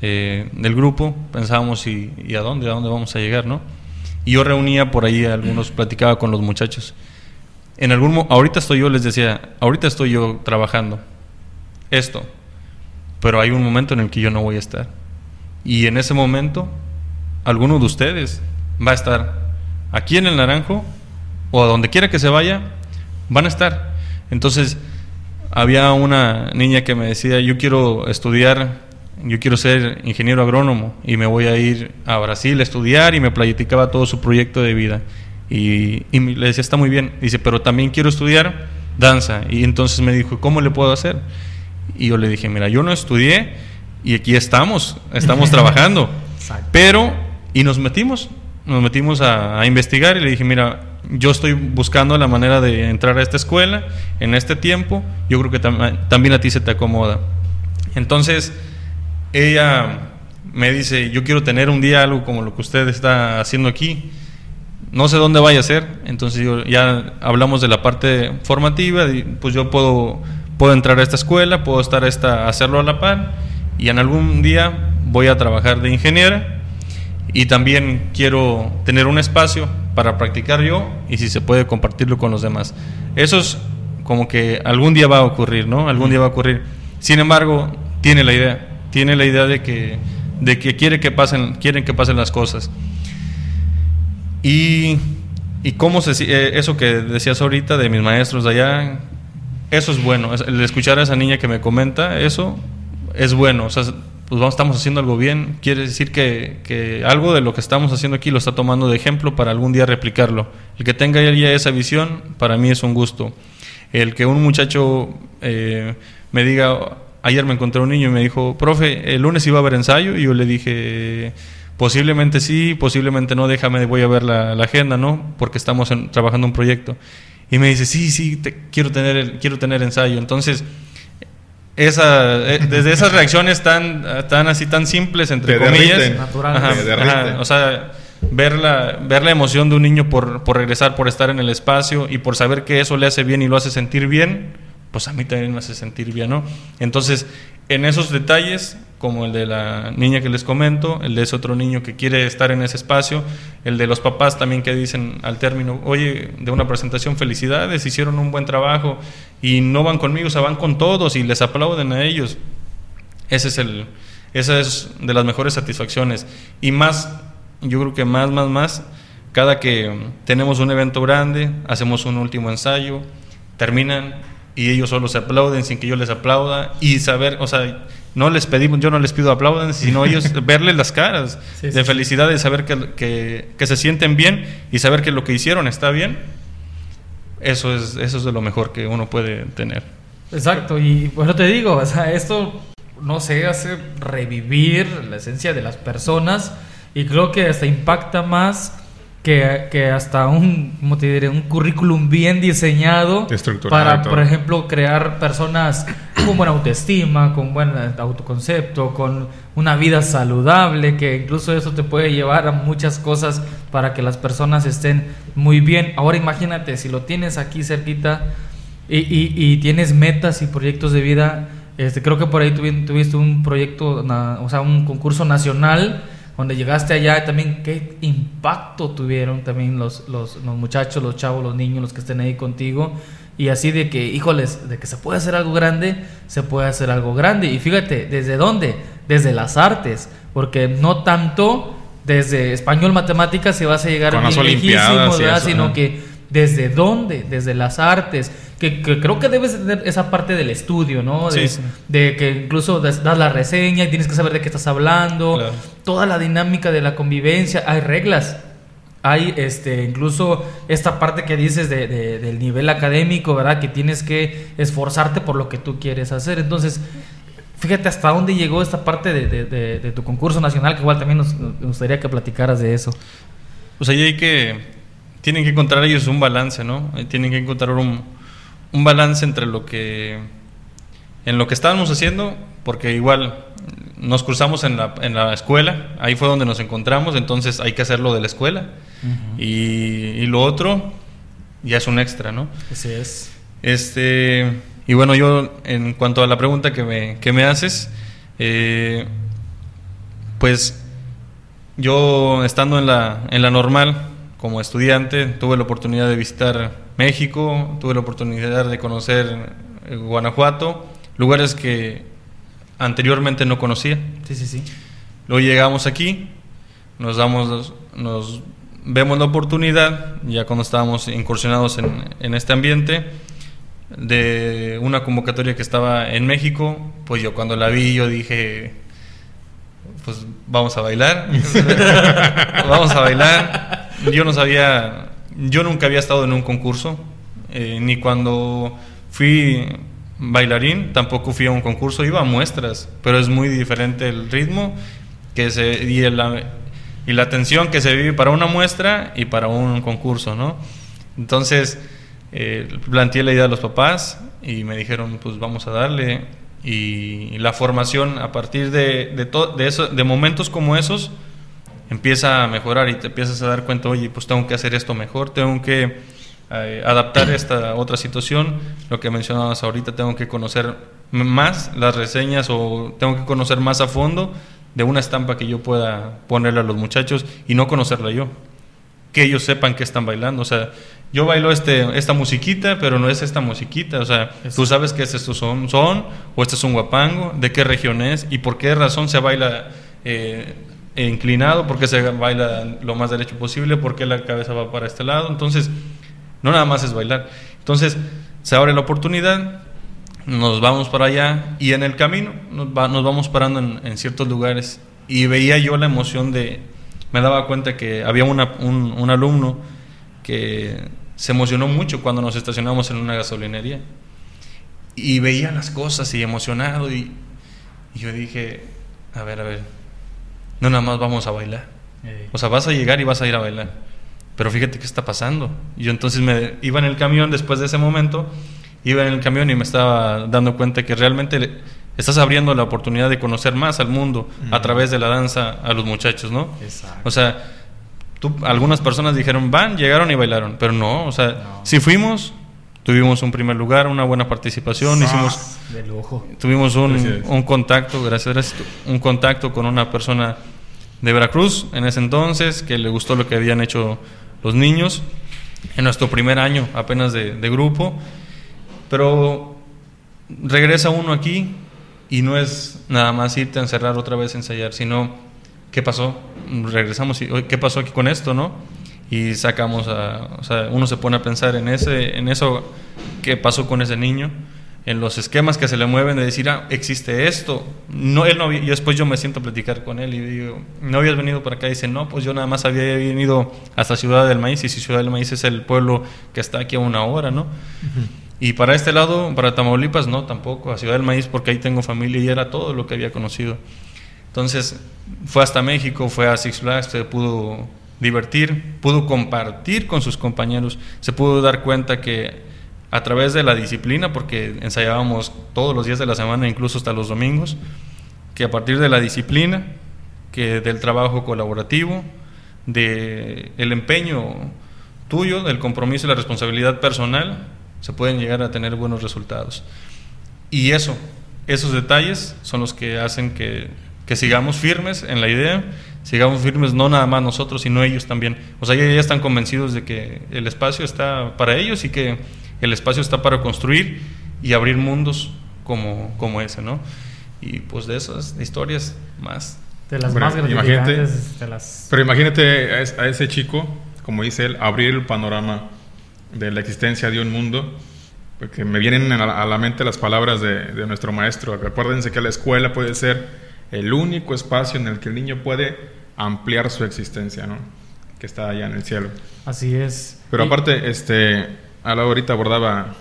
[SPEAKER 5] eh, del grupo, pensábamos, ¿y, ¿y a dónde? ¿A dónde vamos a llegar? ¿no? Y yo reunía por ahí, a algunos platicaba con los muchachos. En algún ahorita estoy yo, les decía, ahorita estoy yo trabajando esto, pero hay un momento en el que yo no voy a estar. Y en ese momento, alguno de ustedes va a estar aquí en el Naranjo o a donde quiera que se vaya, van a estar. Entonces, había una niña que me decía, yo quiero estudiar, yo quiero ser ingeniero agrónomo y me voy a ir a Brasil a estudiar y me platicaba todo su proyecto de vida. Y, y le decía, está muy bien. Dice, pero también quiero estudiar danza. Y entonces me dijo, ¿cómo le puedo hacer? Y yo le dije, mira, yo no estudié y aquí estamos, estamos trabajando.
[SPEAKER 1] Exacto.
[SPEAKER 5] Pero, y nos metimos, nos metimos a, a investigar y le dije, mira, yo estoy buscando la manera de entrar a esta escuela en este tiempo, yo creo que tam- también a ti se te acomoda. Entonces, ella me dice, yo quiero tener un día algo como lo que usted está haciendo aquí. No sé dónde vaya a ser, entonces yo, ya hablamos de la parte formativa, y pues yo puedo, puedo entrar a esta escuela, puedo estar a esta, hacerlo a la par, y en algún día voy a trabajar de ingeniera, y también quiero tener un espacio para practicar yo, y si se puede compartirlo con los demás. Eso es como que algún día va a ocurrir, ¿no? Algún día va a ocurrir. Sin embargo, tiene la idea, tiene la idea de que, de que quiere que pasen, quieren que pasen las cosas. Y, y cómo se, eh, eso que decías ahorita de mis maestros de allá, eso es bueno. El escuchar a esa niña que me comenta eso es bueno. O sea, pues vamos, estamos haciendo algo bien. Quiere decir que, que algo de lo que estamos haciendo aquí lo está tomando de ejemplo para algún día replicarlo. El que tenga ya esa visión, para mí es un gusto. El que un muchacho eh, me diga, ayer me encontré un niño y me dijo, profe, el lunes iba a haber ensayo, y yo le dije, posiblemente sí, posiblemente no, déjame, voy a ver la, agenda, ¿no? Porque estamos en- trabajando un proyecto. Y me dice, sí, sí, te- quiero, tener quiero tener ensayo. Entonces, esa, eh, desde esas reacciones tan, tan así, tan simples, entre
[SPEAKER 2] Te
[SPEAKER 5] comillas, ajá,
[SPEAKER 2] Te
[SPEAKER 5] ajá, o sea, ver la, ver la emoción de un niño por, por regresar, por estar en el espacio y por saber que eso le hace bien y lo hace sentir bien, pues a mí también me hace sentir bien, ¿no? Entonces, en esos detalles, como el de la niña que les comento, el de ese otro niño que quiere estar en ese espacio, el de los papás también que dicen al término, oye, de una presentación, felicidades, hicieron un buen trabajo y no van conmigo, o sea, van con todos y les aplauden a ellos. Ese es el, esa es de las mejores satisfacciones. Y más, yo creo que más, más, más, cada que tenemos un evento grande, hacemos un último ensayo, terminan y ellos solo se aplauden sin que yo les aplauda y saber, o sea, no les pedimos, yo no les pido aplaudan, sino ellos verles las caras
[SPEAKER 1] Sí,
[SPEAKER 5] de
[SPEAKER 1] sí.
[SPEAKER 5] felicidad, de saber que, que, que se sienten bien y saber que lo que hicieron está bien. Eso es, eso es de lo mejor que uno puede tener.
[SPEAKER 1] Exacto, y bueno te digo, o sea, esto, no sé, hace revivir la esencia de las personas y creo que hasta impacta más que, que hasta un, ¿cómo te diré? Un currículum bien diseñado para, por ejemplo, crear personas con buena autoestima, con buen autoconcepto, con una vida saludable, que incluso eso te puede llevar a muchas cosas para que las personas estén muy bien. Ahora imagínate, si lo tienes aquí cerquita, y, y- y tienes metas y proyectos de vida. Este, creo que por ahí tuvi- tuviste un proyecto, o sea, un concurso nacional donde llegaste allá también qué impacto tuvieron también los, los, los muchachos, los chavos, los niños, los que estén ahí contigo. Y así de que, híjoles, de que se puede hacer algo grande, se puede hacer algo grande. Y fíjate, ¿desde dónde? Desde las artes, porque no tanto desde español, matemáticas se vas a llegar
[SPEAKER 2] Con las olimpiadas
[SPEAKER 1] sino
[SPEAKER 2] ajá.
[SPEAKER 1] que desde dónde, desde las artes, que, que creo que debes tener esa parte del estudio, ¿no? De,
[SPEAKER 5] Sí, sí.
[SPEAKER 1] de que incluso das, das la reseña y tienes que saber de qué estás hablando,
[SPEAKER 5] Claro.
[SPEAKER 1] toda la dinámica de la convivencia, hay reglas. Hay este incluso esta parte que dices de, de- del nivel académico, ¿verdad? Que tienes que esforzarte por lo que tú quieres hacer. Entonces, fíjate hasta dónde llegó esta parte de, tu concurso nacional, que igual también nos, nos gustaría que platicaras de eso.
[SPEAKER 5] Pues ahí hay que, tienen que encontrar ellos un balance, ¿no? Tienen que encontrar un, un balance entre lo que, en lo que estábamos haciendo, porque igual nos cruzamos en la, en la escuela, ahí fue donde nos encontramos, entonces hay que hacerlo de la escuela. y, y lo otro ya es un extra, ¿no?
[SPEAKER 1] Así es.
[SPEAKER 5] Este, y bueno, yo en cuanto a la pregunta que me, que me haces, eh, pues yo estando en la, en la normal como estudiante, tuve la oportunidad de visitar México, tuve la oportunidad de conocer eh, Guanajuato, lugares que anteriormente no conocía.
[SPEAKER 1] Sí, sí, sí.
[SPEAKER 5] Luego llegamos aquí, nos damos, nos vemos la oportunidad, ya cuando estábamos incursionados en, en este ambiente, de una convocatoria que estaba en México, pues yo cuando la vi yo dije, pues vamos a bailar, vamos a bailar. Yo no sabía, yo nunca había estado en un concurso, eh, ni cuando fui bailarín, tampoco fui a un concurso, iba a muestras, pero es muy diferente el ritmo que se, y, el- y la atención que se vive para una muestra y para un concurso, ¿no? Entonces, eh, planteé la idea a los papás y me dijeron, pues vamos a darle. Y la formación a partir de, de, to- de, eso, de momentos como esos empieza a mejorar y te empiezas a dar cuenta, oye, pues tengo que hacer esto mejor, tengo que eh, adaptar esta otra situación, lo que mencionabas ahorita, tengo que conocer más las reseñas o tengo que conocer más a fondo de una estampa que yo pueda ponerle a los muchachos y no conocerla yo que ellos sepan que están bailando. O sea, yo bailo este, esta musiquita, pero no es esta musiquita. O sea, tú sabes que es tu son, son, o este es un guapango, de qué región es y por qué razón se baila eh, inclinado, por qué se baila lo más derecho posible, por qué la cabeza va para este lado. Entonces, no nada más es bailar. Entonces, se abre la oportunidad, nos vamos para allá y en el camino nos, va- nos vamos parando en, ciertos lugares y veía yo la emoción de, me daba cuenta que había un, alumno que se emocionó mucho cuando nos estacionamos en una gasolinería y veía las cosas y emocionado y yo dije, a ver, a ver, no nada más vamos a bailar. O sea, vas a llegar y vas a ir a bailar. Pero fíjate qué está pasando. Y yo entonces me iba en el camión después de ese momento, iba en el camión y me estaba dando cuenta que realmente le- estás abriendo la oportunidad de conocer más al mundo a través de la danza a los muchachos, ¿no?
[SPEAKER 1] Exacto.
[SPEAKER 5] O sea, tú- algunas personas dijeron van, llegaron y bailaron, pero no, o sea, si fuimos, tuvimos un primer lugar, una buena participación, hicimos
[SPEAKER 1] De lujo.
[SPEAKER 5] Tuvimos un, un contacto, gracias, gracias, un contacto con una persona de Veracruz en ese entonces que le gustó lo que habían hecho los niños en nuestro primer año apenas de, grupo. Pero regresa uno aquí y no es nada más irte a encerrar otra vez a ensayar, sino ¿qué pasó? Regresamos y "Oye, ¿qué pasó aquí con esto, no? Y sacamos a, uno se pone a pensar en ese, en eso que pasó con ese niño, en los esquemas que se le mueven de decir, ah, existe esto. No, él no, y después yo me siento a platicar con él y digo, ¿no habías venido para acá? Y dice, no, pues yo nada más había venido hasta Ciudad del Maíz y si Ciudad del Maíz es el pueblo que está aquí a una hora, ¿no? Y para este lado, para Tamaulipas, no, tampoco, a Ciudad del Maíz, porque ahí tengo familia y era todo lo que había conocido. Entonces, fue hasta México, fue a Six Flags, se pudo divertir, pudo compartir con sus compañeros, se pudo dar cuenta que a través de la disciplina, porque ensayábamos todos los días de la semana, incluso hasta los domingos, que a partir de la disciplina, que del trabajo colaborativo, de el empeño tuyo, del compromiso y la responsabilidad personal, se pueden llegar a tener buenos resultados. Y eso, esos detalles son los que hacen que, que sigamos firmes en la idea, sigamos firmes no nada más nosotros, sino ellos también. O sea, ya están convencidos de que el espacio está para ellos y que el espacio está para construir y abrir mundos como, como ese, ¿no? Y pues de esas historias más.
[SPEAKER 1] De las
[SPEAKER 2] Bueno,
[SPEAKER 1] más gratificantes. De las...
[SPEAKER 2] Pero imagínate a, es- a ese chico, como dice él, abrir el panorama de la existencia de un mundo. Porque me vienen a la, a la mente las palabras de, de nuestro maestro. Acuérdense que la escuela puede ser el único espacio en el que el niño puede ampliar su existencia, ¿no? Que está allá en el cielo.
[SPEAKER 1] Así es.
[SPEAKER 2] Pero
[SPEAKER 1] Y-
[SPEAKER 2] aparte, este, a la ahorita abordaba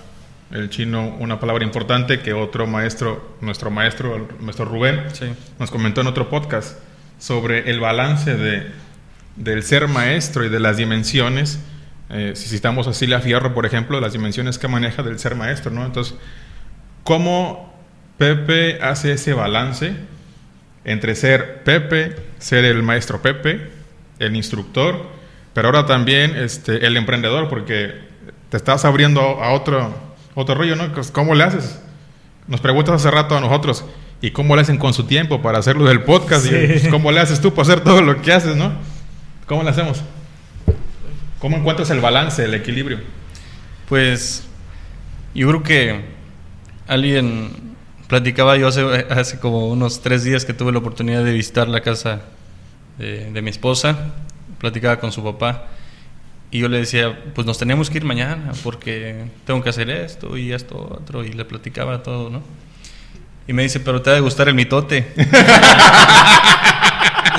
[SPEAKER 2] el chino una palabra importante que otro maestro, nuestro maestro, nuestro Rubén,
[SPEAKER 5] Sí.
[SPEAKER 2] nos comentó en otro podcast sobre el balance de, del ser maestro y de las dimensiones. Eh, si citamos a Cilia Fierro, por ejemplo, las dimensiones que maneja del ser maestro, ¿no? Entonces, ¿cómo Pepe hace ese balance entre ser Pepe, ser el maestro Pepe, el instructor, pero ahora también este, el emprendedor, porque te estás abriendo a otro, otro rollo, ¿no? Pues, ¿Cómo le haces? Nos preguntas hace rato a nosotros, ¿y cómo le hacen con su tiempo para hacerlo del podcast? Y,
[SPEAKER 1] Sí.
[SPEAKER 2] pues, ¿Cómo le haces tú para hacer todo lo que haces, no? ¿Cómo le hacemos? ¿Cómo encuentras el balance, el equilibrio?
[SPEAKER 5] Pues yo creo que alguien platicaba yo hace, hace como unos tres días que tuve la oportunidad de visitar la casa de, de mi esposa, platicaba con su papá y yo le decía, pues nos tenemos que ir mañana porque tengo que hacer esto y esto otro y le platicaba todo, ¿no? Y me dice, pero te ha de gustar el mitote.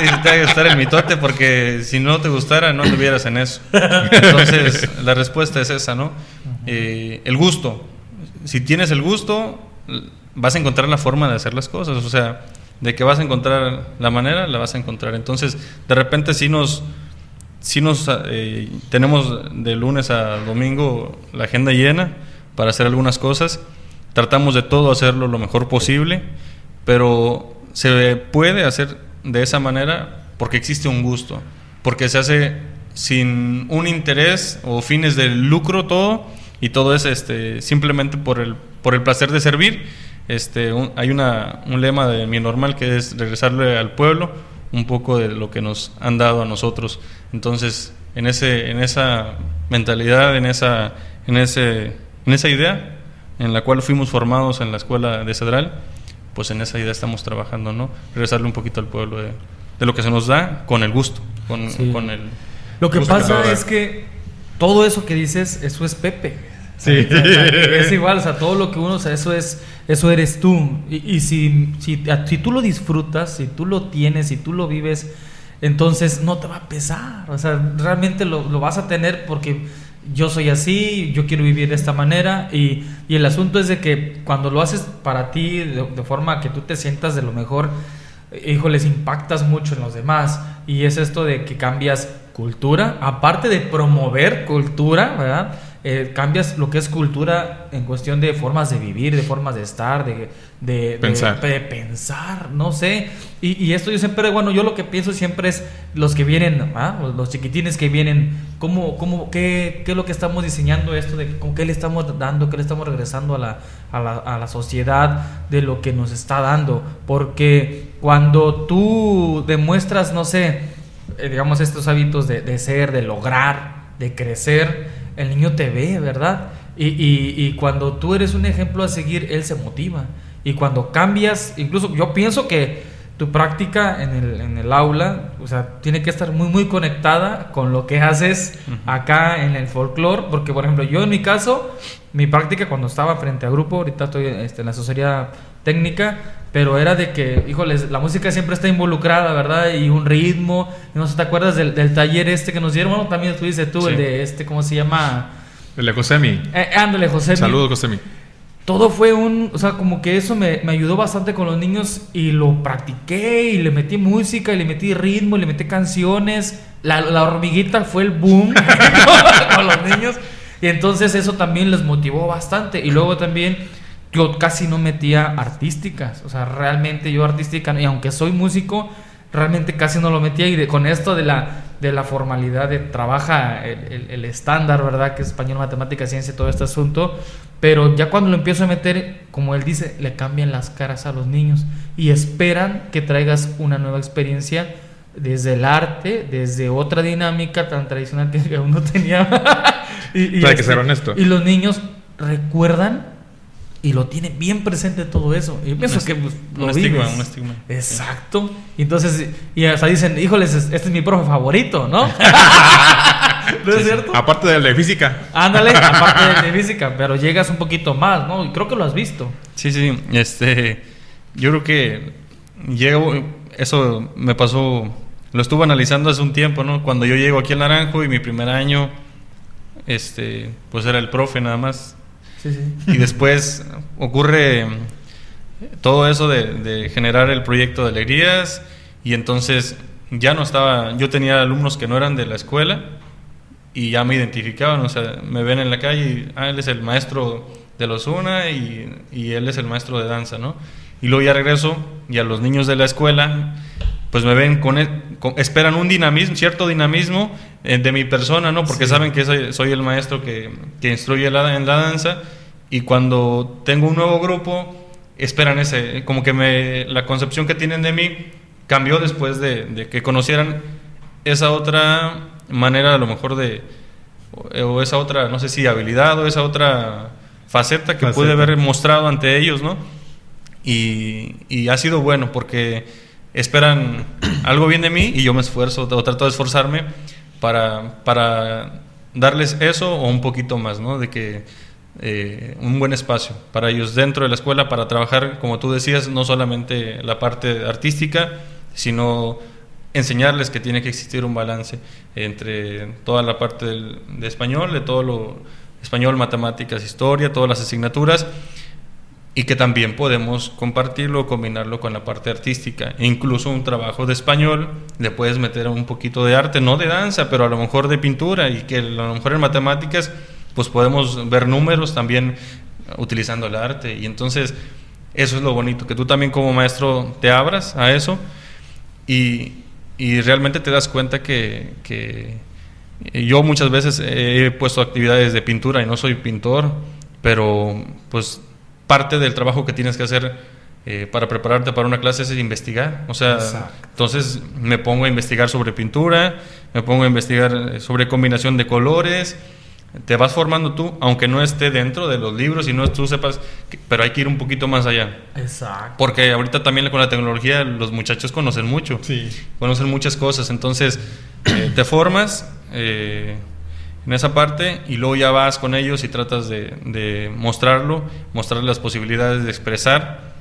[SPEAKER 5] Dice, te ha de gustar el mitote porque si no te gustara no estuvieras en eso. Entonces, la respuesta es esa, ¿no? Eh, el gusto. Si tienes el gusto, vas a encontrar la forma de hacer las cosas. O sea, de que vas a encontrar la manera, la vas a encontrar. Entonces, de repente sí nos, sí nos eh, tenemos de lunes a domingo la agenda llena para hacer algunas cosas. Tratamos de todo hacerlo lo mejor posible, pero se puede hacer de esa manera porque existe un gusto, porque se hace sin un interés o fines de lucro todo y todo es este simplemente por el por el placer de servir. Este un- hay una, un lema de mi normal que es regresarle al pueblo un poco de lo que nos han dado a nosotros. Entonces, en ese en esa mentalidad, en esa en ese en esa idea en la cual fuimos formados en la escuela de Cedral, pues en esa idea estamos trabajando, ¿no? Regresarle un poquito al pueblo de, de lo que se nos da con el gusto, con,
[SPEAKER 1] Sí.
[SPEAKER 5] con el...
[SPEAKER 1] Lo que pasa es que todo eso que dices, eso es Pepe.
[SPEAKER 2] Sí.
[SPEAKER 1] O sea, es igual, o sea, todo lo que uno, o sea, eso es, eso eres tú. Y, y si, si, si tú lo disfrutas, si tú lo tienes, si tú lo vives, entonces no te va a pesar. O sea, realmente lo, lo vas a tener porque yo soy así, yo quiero vivir de esta manera. Y, y el asunto es de que cuando lo haces para ti, de, forma que tú te sientas de lo mejor, híjoles, impactas mucho en los demás. Y es esto de que cambias cultura, aparte de promover cultura, ¿verdad? Eh, cambias lo que es cultura en cuestión de formas de vivir, de formas de estar, de, de- de-
[SPEAKER 2] Pensar.
[SPEAKER 1] de pensar, no sé. Y, y esto yo siempre, bueno, yo lo que pienso siempre es los que vienen, ¿ah? los, los chiquitines que vienen, ¿cómo, cómo, qué, qué es lo que estamos diseñando esto? De, ¿Con qué le estamos dando? ¿Qué le estamos regresando a la, a, la, a la sociedad de lo que nos está dando? Porque cuando tú demuestras, no sé, eh, digamos, estos hábitos de, de ser, de lograr, de crecer, el niño te ve, ¿verdad? Y, y- y cuando tú eres un ejemplo a seguir, él se motiva. Y cuando cambias, incluso yo pienso que tu práctica en el, en el aula, o sea, tiene que estar muy, muy conectada con lo que haces acá en el folclore, porque, por ejemplo, yo en mi caso, mi práctica cuando estaba frente a grupo, ahorita estoy este, en la asesoría técnica, pero era de que, híjoles, la música siempre está involucrada, ¿verdad? Y un ritmo, no sé, ¿te acuerdas del, del taller este que nos dieron? Bueno, también estuviste tú,
[SPEAKER 2] Sí.
[SPEAKER 1] el de este, ¿cómo se llama?
[SPEAKER 2] El Ecosemi.
[SPEAKER 1] Eh, ándale, José.
[SPEAKER 2] Saludos, Ecosemi.
[SPEAKER 1] Todo fue un, o sea, como que eso me, me ayudó bastante con los niños y lo practiqué y le metí música y le metí ritmo y le metí canciones. La, la hormiguita fue el boom con los niños y entonces eso también les motivó bastante. Y luego también yo casi no metía artísticas, o sea, realmente yo artística, y aunque soy músico, realmente casi no lo metía y de- con esto de la, de la formalidad de trabaja el, el- el estándar, ¿verdad? Que es español, matemática, ciencia, todo este asunto. Pero ya cuando lo empiezo a meter, como él dice, le cambian las caras a los niños y esperan que traigas una nueva experiencia desde el arte, desde otra dinámica tan tradicional que uno tenía. y, y
[SPEAKER 2] Hay que ser honesto.
[SPEAKER 1] Y los niños recuerdan y lo tienen bien presente todo eso. Y pienso
[SPEAKER 5] est-
[SPEAKER 1] que pues,
[SPEAKER 5] un
[SPEAKER 1] lo
[SPEAKER 5] estigma,
[SPEAKER 1] vives.
[SPEAKER 5] un estigma.
[SPEAKER 1] Exacto. Y entonces, y hasta dicen, híjoles, este es mi profe favorito, ¿no? ¿No es cierto?
[SPEAKER 2] Aparte del de física.
[SPEAKER 1] Ándale, aparte de física, pero llegas un poquito más, ¿no? Y creo que lo has visto.
[SPEAKER 5] Sí, sí, este, yo creo que llego, eso me pasó, lo estuve analizando hace un tiempo, ¿no? Cuando yo llego aquí al Naranjo y mi primer año, este, pues era el profe nada más. Y después ocurre todo eso de, de generar el proyecto de alegrías y entonces ya no estaba, yo tenía alumnos que no eran de la escuela y ya me identificaban, o sea, me ven en la calle y, ah, él es el maestro de los una y, y él es el maestro de danza, ¿no? Y luego ya regreso y a los niños de la escuela, pues me ven con, el- con- esperan un dinamismo, cierto dinamismo eh, de mi persona, ¿no? Porque
[SPEAKER 1] Sí.
[SPEAKER 5] saben que soy, soy el maestro que, que instruye la- en la danza y cuando tengo un nuevo grupo, esperan ese, como que me, la concepción que tienen de mí cambió después de, de que conocieran esa otra manera a lo mejor de, o, esa otra, no sé si habilidad o esa otra faceta que pude
[SPEAKER 2] Faceta.
[SPEAKER 5] haber mostrado ante ellos, ¿no? Y, y ha sido bueno porque esperan algo bien de mí y yo me esfuerzo o trato de esforzarme para, para darles eso o un poquito más, ¿no? De que eh, un buen espacio para ellos dentro de la escuela para trabajar, como tú decías, no solamente la parte artística, sino enseñarles que tiene que existir un balance entre toda la parte de español, de todo lo español, matemáticas, historia, todas las asignaturas y que también podemos compartirlo, combinarlo con la parte artística. Incluso un trabajo de español le puedes meter un poquito de arte, no de danza, pero a lo mejor de pintura y que a lo mejor en matemáticas pues podemos ver números también utilizando el arte y entonces eso es lo bonito, que tú también como maestro te abras a eso y, y realmente te das cuenta que, que yo muchas veces he puesto actividades de pintura y no soy pintor, pero pues parte del trabajo que tienes que hacer eh, para prepararte para una clase es investigar. O sea,
[SPEAKER 1] Exacto.
[SPEAKER 5] entonces me pongo a investigar sobre pintura, me pongo a investigar eh, sobre combinación de colores. Te vas formando tú, aunque no esté dentro de los libros y no tú sepas, que- pero hay que ir un poquito más allá.
[SPEAKER 1] Exacto.
[SPEAKER 5] Porque ahorita también con la tecnología los muchachos conocen mucho
[SPEAKER 2] Sí.
[SPEAKER 5] conocen muchas cosas. Entonces, eh, te formas eh, en esa parte y luego ya vas con ellos y tratas de, de mostrarlo, mostrarles las posibilidades de expresar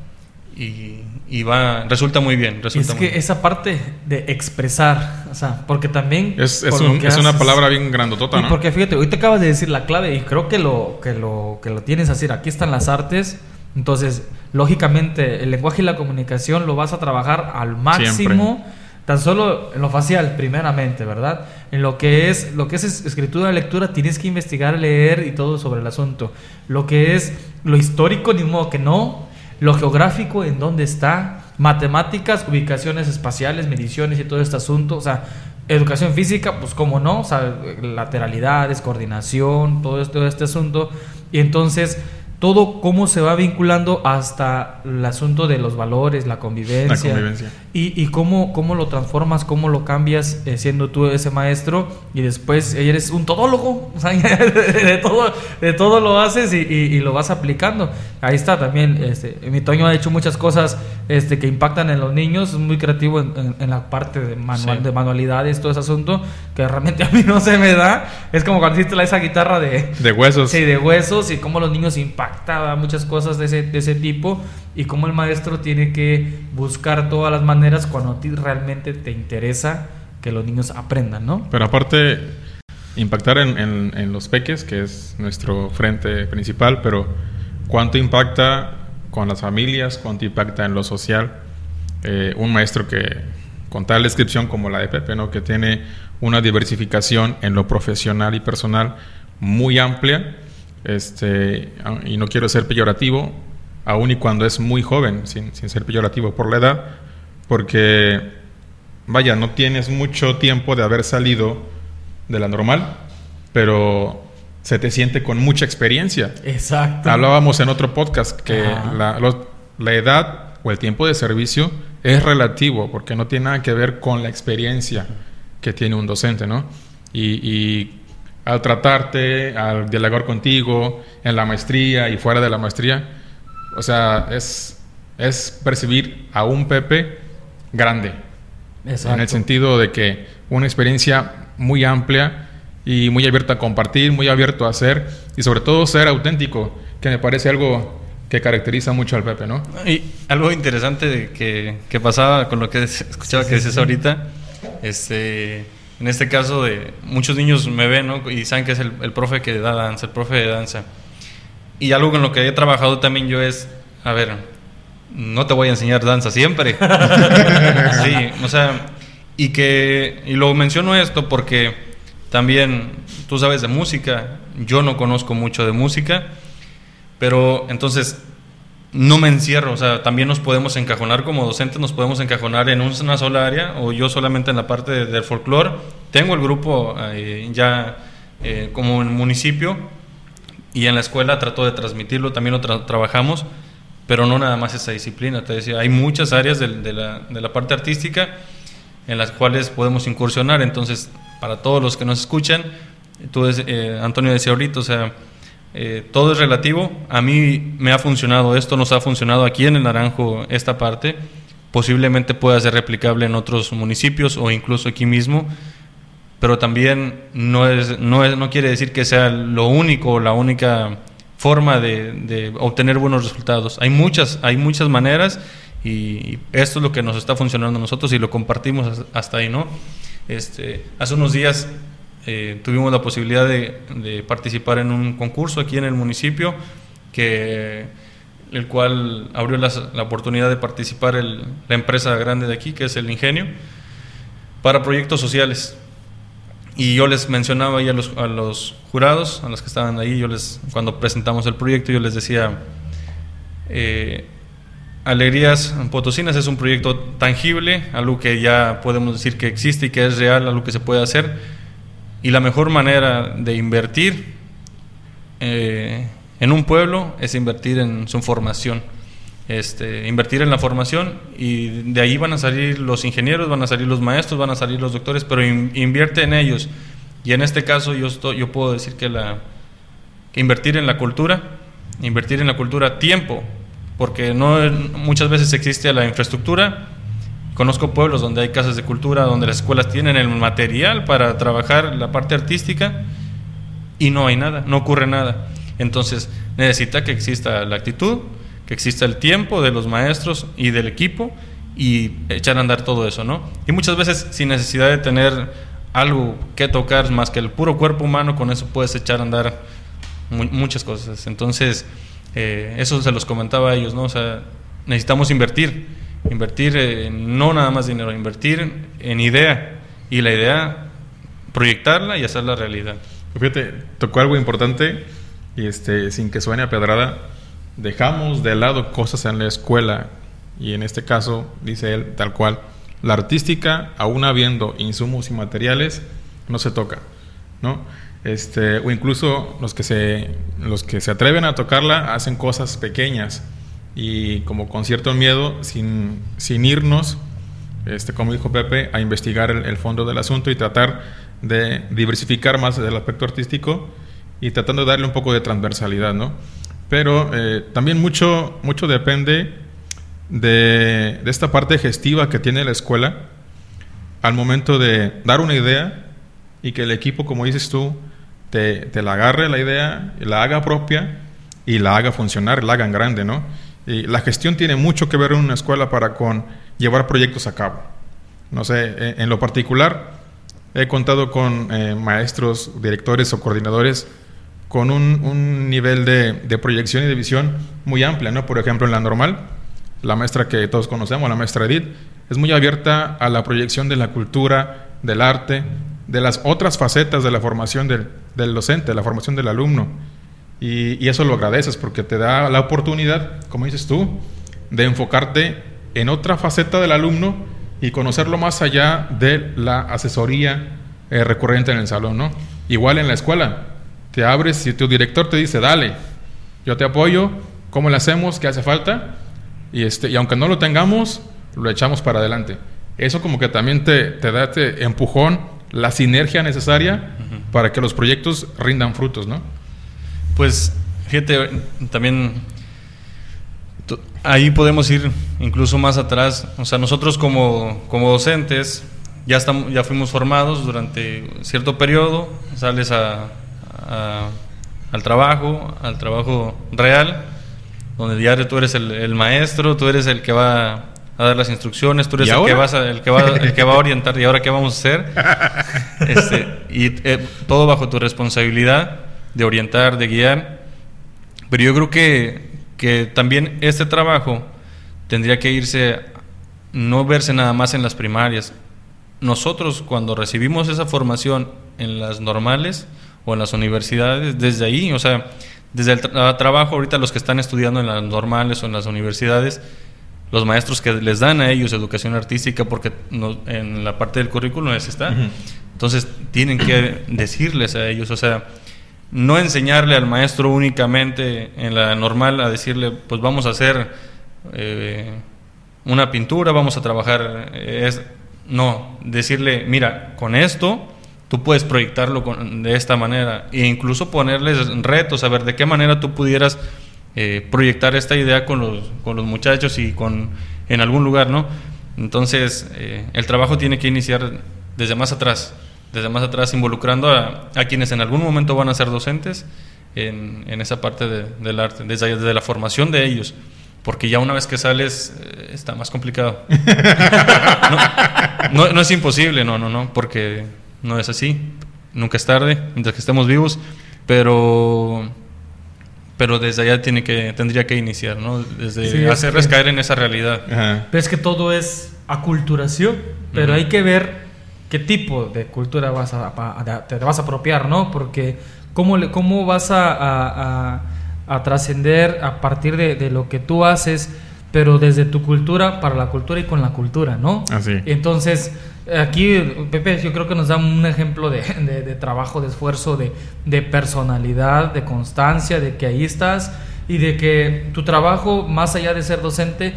[SPEAKER 5] y, y va, resulta muy bien.
[SPEAKER 1] Y
[SPEAKER 5] Resulta
[SPEAKER 1] es
[SPEAKER 5] muy
[SPEAKER 1] que esa parte de expresar, o sea, porque también...
[SPEAKER 2] Es, es,
[SPEAKER 1] por lo
[SPEAKER 2] un-
[SPEAKER 1] que
[SPEAKER 2] es una palabra bien grandotota,
[SPEAKER 1] Y
[SPEAKER 2] ¿no?
[SPEAKER 1] porque fíjate, hoy te acabas de decir la clave y creo que lo, que lo, que lo tienes así. Aquí están las artes. Entonces, lógicamente, el lenguaje y la comunicación lo vas a trabajar al máximo. Tan solo en lo facial, primeramente, ¿verdad? En lo que es, lo que es escritura, lectura, tienes que investigar, leer y todo sobre el asunto. Lo que es lo histórico, ni modo que no. Lo geográfico, en dónde está. Matemáticas, ubicaciones espaciales, mediciones y todo este asunto. O sea, educación física, pues cómo no, o sea, lateralidades, coordinación, todo este, todo este asunto. Y entonces todo cómo se va vinculando hasta el asunto de los valores, la convivencia.
[SPEAKER 2] La convivencia.
[SPEAKER 1] Y, y cómo, cómo lo transformas, cómo lo cambias eh, siendo tú ese maestro y después eres un todólogo. O sea, de, todo, de todo lo haces y, y, y, lo vas aplicando. Ahí está también. Este, mi Toño ha hecho muchas cosas este, que impactan en los niños. Es muy creativo en, en, en la parte de, manual, sí. de manualidades, todo ese asunto que realmente a mí no se me da. Es como cuando hiciste esa guitarra de...
[SPEAKER 2] De huesos.
[SPEAKER 1] Sí, de huesos y cómo los niños impactan muchas cosas de ese, de ese tipo y cómo el maestro tiene que buscar todas las maneras cuando a ti realmente te interesa que los niños aprendan, ¿no?
[SPEAKER 2] Pero aparte, impactar en, en, en los peques, que es nuestro frente principal, pero cuánto impacta con las familias, cuánto impacta en lo social eh, un maestro que con tal descripción como la de Pepe, ¿no? que tiene una diversificación en lo profesional y personal muy amplia este, y no quiero ser peyorativo, aun y cuando es muy joven, sin, sin, ser peyorativo por la edad, porque, vaya, no tienes mucho tiempo de haber salido de la normal, pero se te siente con mucha experiencia.
[SPEAKER 1] Exacto.
[SPEAKER 2] Hablábamos en otro podcast que la, lo, la, edad o el tiempo de servicio es relativo, porque no tiene nada que ver con la experiencia que tiene un docente, ¿no? Y, y al tratarte, al dialogar contigo, en la maestría y fuera de la maestría. O sea, es, es percibir a un Pepe grande. Exacto. En el sentido de que una experiencia muy amplia y muy abierto a compartir, muy abierto a hacer y sobre todo ser auténtico, que me parece algo que caracteriza mucho al Pepe, ¿no?
[SPEAKER 5] Y algo interesante que, que pasaba con lo que escuchaba sí, que dices sí, ahorita, este en este caso de muchos niños me ven ¿no? y saben que es el, el, profe que da danza, el profe de danza. Y algo con lo que he trabajado también yo es, a ver, no te voy a enseñar danza siempre. sí, o sea, y que, y lo menciono esto porque también tú sabes de música, yo no conozco mucho de música, pero entonces no me encierro, o sea, también nos podemos encajonar como docentes, nos podemos encajonar en una sola área o yo solamente en la parte de, del folclore. Tengo el grupo eh, ya eh, como en municipio y en la escuela trato de transmitirlo, también lo tra trabajamos, pero no nada más esa disciplina. Te decía, hay muchas áreas de, de, la, de la parte artística en las cuales podemos incursionar, entonces para todos los que nos escuchan, tú, eh, Antonio decía ahorita, o sea, eh, todo es relativo. A mí me ha funcionado esto, nos ha funcionado aquí en el Naranjo esta parte. Posiblemente pueda ser replicable en otros municipios o incluso aquí mismo, pero también no, es, no, es, no quiere decir que sea lo único, la única forma de, de, obtener buenos resultados. Hay muchas, hay muchas maneras y esto es lo que nos está funcionando a nosotros y lo compartimos hasta ahí, ¿no? Este, hace unos días eh, tuvimos la posibilidad de, participar en un concurso aquí en el municipio, que, el cual abrió la oportunidad de participar la empresa grande de aquí, que es el Ingenio, para proyectos sociales. Y yo les mencionaba ahí a los, a los jurados, a los que estaban ahí, yo les, cuando presentamos el proyecto, yo les decía, eh, Alegrías Potosinas es un proyecto tangible, algo que ya podemos decir que existe y que es real, algo que se puede hacer y la mejor manera de invertir eh, en un pueblo es invertir en su formación. Este, invertir en la formación y de ahí van a salir los ingenieros, van a salir los maestros, van a salir los doctores, pero in, invierte en ellos. Y en este caso yo, estoy, yo puedo decir que, la, invertir en la cultura, invertir en la cultura tiempo, porque no muchas veces existe la infraestructura, Conozco pueblos donde hay casas de cultura, donde las escuelas tienen el material para trabajar la parte artística y no hay nada, no ocurre nada. Entonces necesita que exista la actitud, que exista el tiempo de los maestros y del equipo y echar a andar todo eso, ¿no? Y muchas veces sin necesidad de tener algo que tocar más que el puro cuerpo humano, con eso puedes echar a andar muchas cosas. Entonces, eh, eso se los comentaba a ellos, ¿no? O sea, necesitamos invertir invertir eh, no nada más dinero, invertir en idea y la idea proyectarla y hacerla realidad.
[SPEAKER 2] Fíjate, tocó algo importante y este, sin que suene a pedrada, dejamos de lado cosas en la escuela y en este caso, dice él, tal cual, la artística, aún habiendo insumos y materiales, no se toca, ¿no? Este, o incluso los que, se, los que se atreven a tocarla hacen cosas pequeñas y como con cierto miedo, sin, sin irnos, este, como dijo Pepe, a investigar el, el fondo del asunto y tratar de diversificar más el aspecto artístico y tratando de darle un poco de transversalidad, ¿no? Pero eh, también mucho, mucho depende de, de, esta parte gestiva que tiene la escuela al momento de dar una idea y que el equipo, como dices tú, te, te la agarre la idea, la haga propia y la haga funcionar, la haga en grande, ¿no? Y la gestión tiene mucho que ver en una escuela para con llevar proyectos a cabo. No sé, en lo particular, He contado con eh, maestros, directores o coordinadores con un, un nivel de, de, proyección y de visión muy amplia, ¿no? Por ejemplo, en la normal, la maestra que todos conocemos, la maestra Edith, es muy abierta a la proyección de la cultura, del arte, de las otras facetas de la formación del, del docente, de la formación del alumno. Y, y, eso lo agradeces porque te da la oportunidad, como dices tú, de enfocarte en otra faceta del alumno y conocerlo más allá de la asesoría eh, recurrente en el salón, ¿no? Igual en la escuela, te abres si tu director te dice, dale, yo te apoyo, ¿cómo le hacemos? ¿Qué hace falta? Y, este, y aunque no lo tengamos, lo echamos para adelante. Eso como que también te, te da este empujón, la sinergia necesaria uh -huh. para que los proyectos rindan frutos, ¿no?
[SPEAKER 5] Pues, fíjate, también ahí podemos ir incluso más atrás. O sea, nosotros como, como docentes ya, estamos, ya fuimos formados durante cierto periodo, sales a, a, al trabajo, al trabajo real, donde ya tú eres el, el, maestro, tú eres el que va a dar las instrucciones, tú eres el que, vas a, el, que va, el que va a orientar y ahora qué vamos a hacer. Este, y eh, todo bajo tu responsabilidad de orientar, de guiar. Pero yo creo que que también este trabajo tendría que irse, no verse nada más en las primarias. Nosotros cuando recibimos esa formación en las normales o en las universidades, desde ahí, o sea, desde el tra trabajo ahorita los que están estudiando en las normales o en las universidades, los maestros que les dan a ellos educación artística, porque no, en la parte del currículum les está, uh -huh. entonces tienen que decirles a ellos, o sea, no enseñarle al maestro únicamente en la normal a decirle, pues vamos a hacer eh, una pintura, vamos a trabajar, eh, es, no, decirle, mira, con esto tú puedes proyectarlo con, de esta manera e incluso ponerles retos, a ver de qué manera tú pudieras eh, proyectar esta idea con los, con los muchachos y con en algún lugar, ¿no? Entonces, el trabajo tiene que iniciar desde más atrás desde más atrás, involucrando a, a, quienes en algún momento van a ser docentes en, en esa parte de, del arte, desde, desde, la formación de ellos. Porque ya una vez que sales eh, está más complicado. no, no, no, es imposible, no, no, no, porque no es así. Nunca es tarde, mientras que estemos vivos, pero pero desde allá tiene que tendría que iniciar, ¿no? Desde sí, hacerles que, caer en esa realidad.
[SPEAKER 1] Ajá. Pero es que todo es aculturación, pero uh -huh. hay que ver qué tipo de cultura vas a, a, te vas a apropiar, ¿no? Porque cómo, le, cómo vas a, a, a trascender a partir de, de, lo que tú haces, pero desde tu cultura para la cultura y con la cultura, ¿no?
[SPEAKER 2] Así.
[SPEAKER 1] Entonces, aquí, Pepe, yo creo que nos da un ejemplo de, de, de trabajo, de esfuerzo, de, de personalidad, de constancia, de que ahí estás y de que tu trabajo, más allá de ser docente,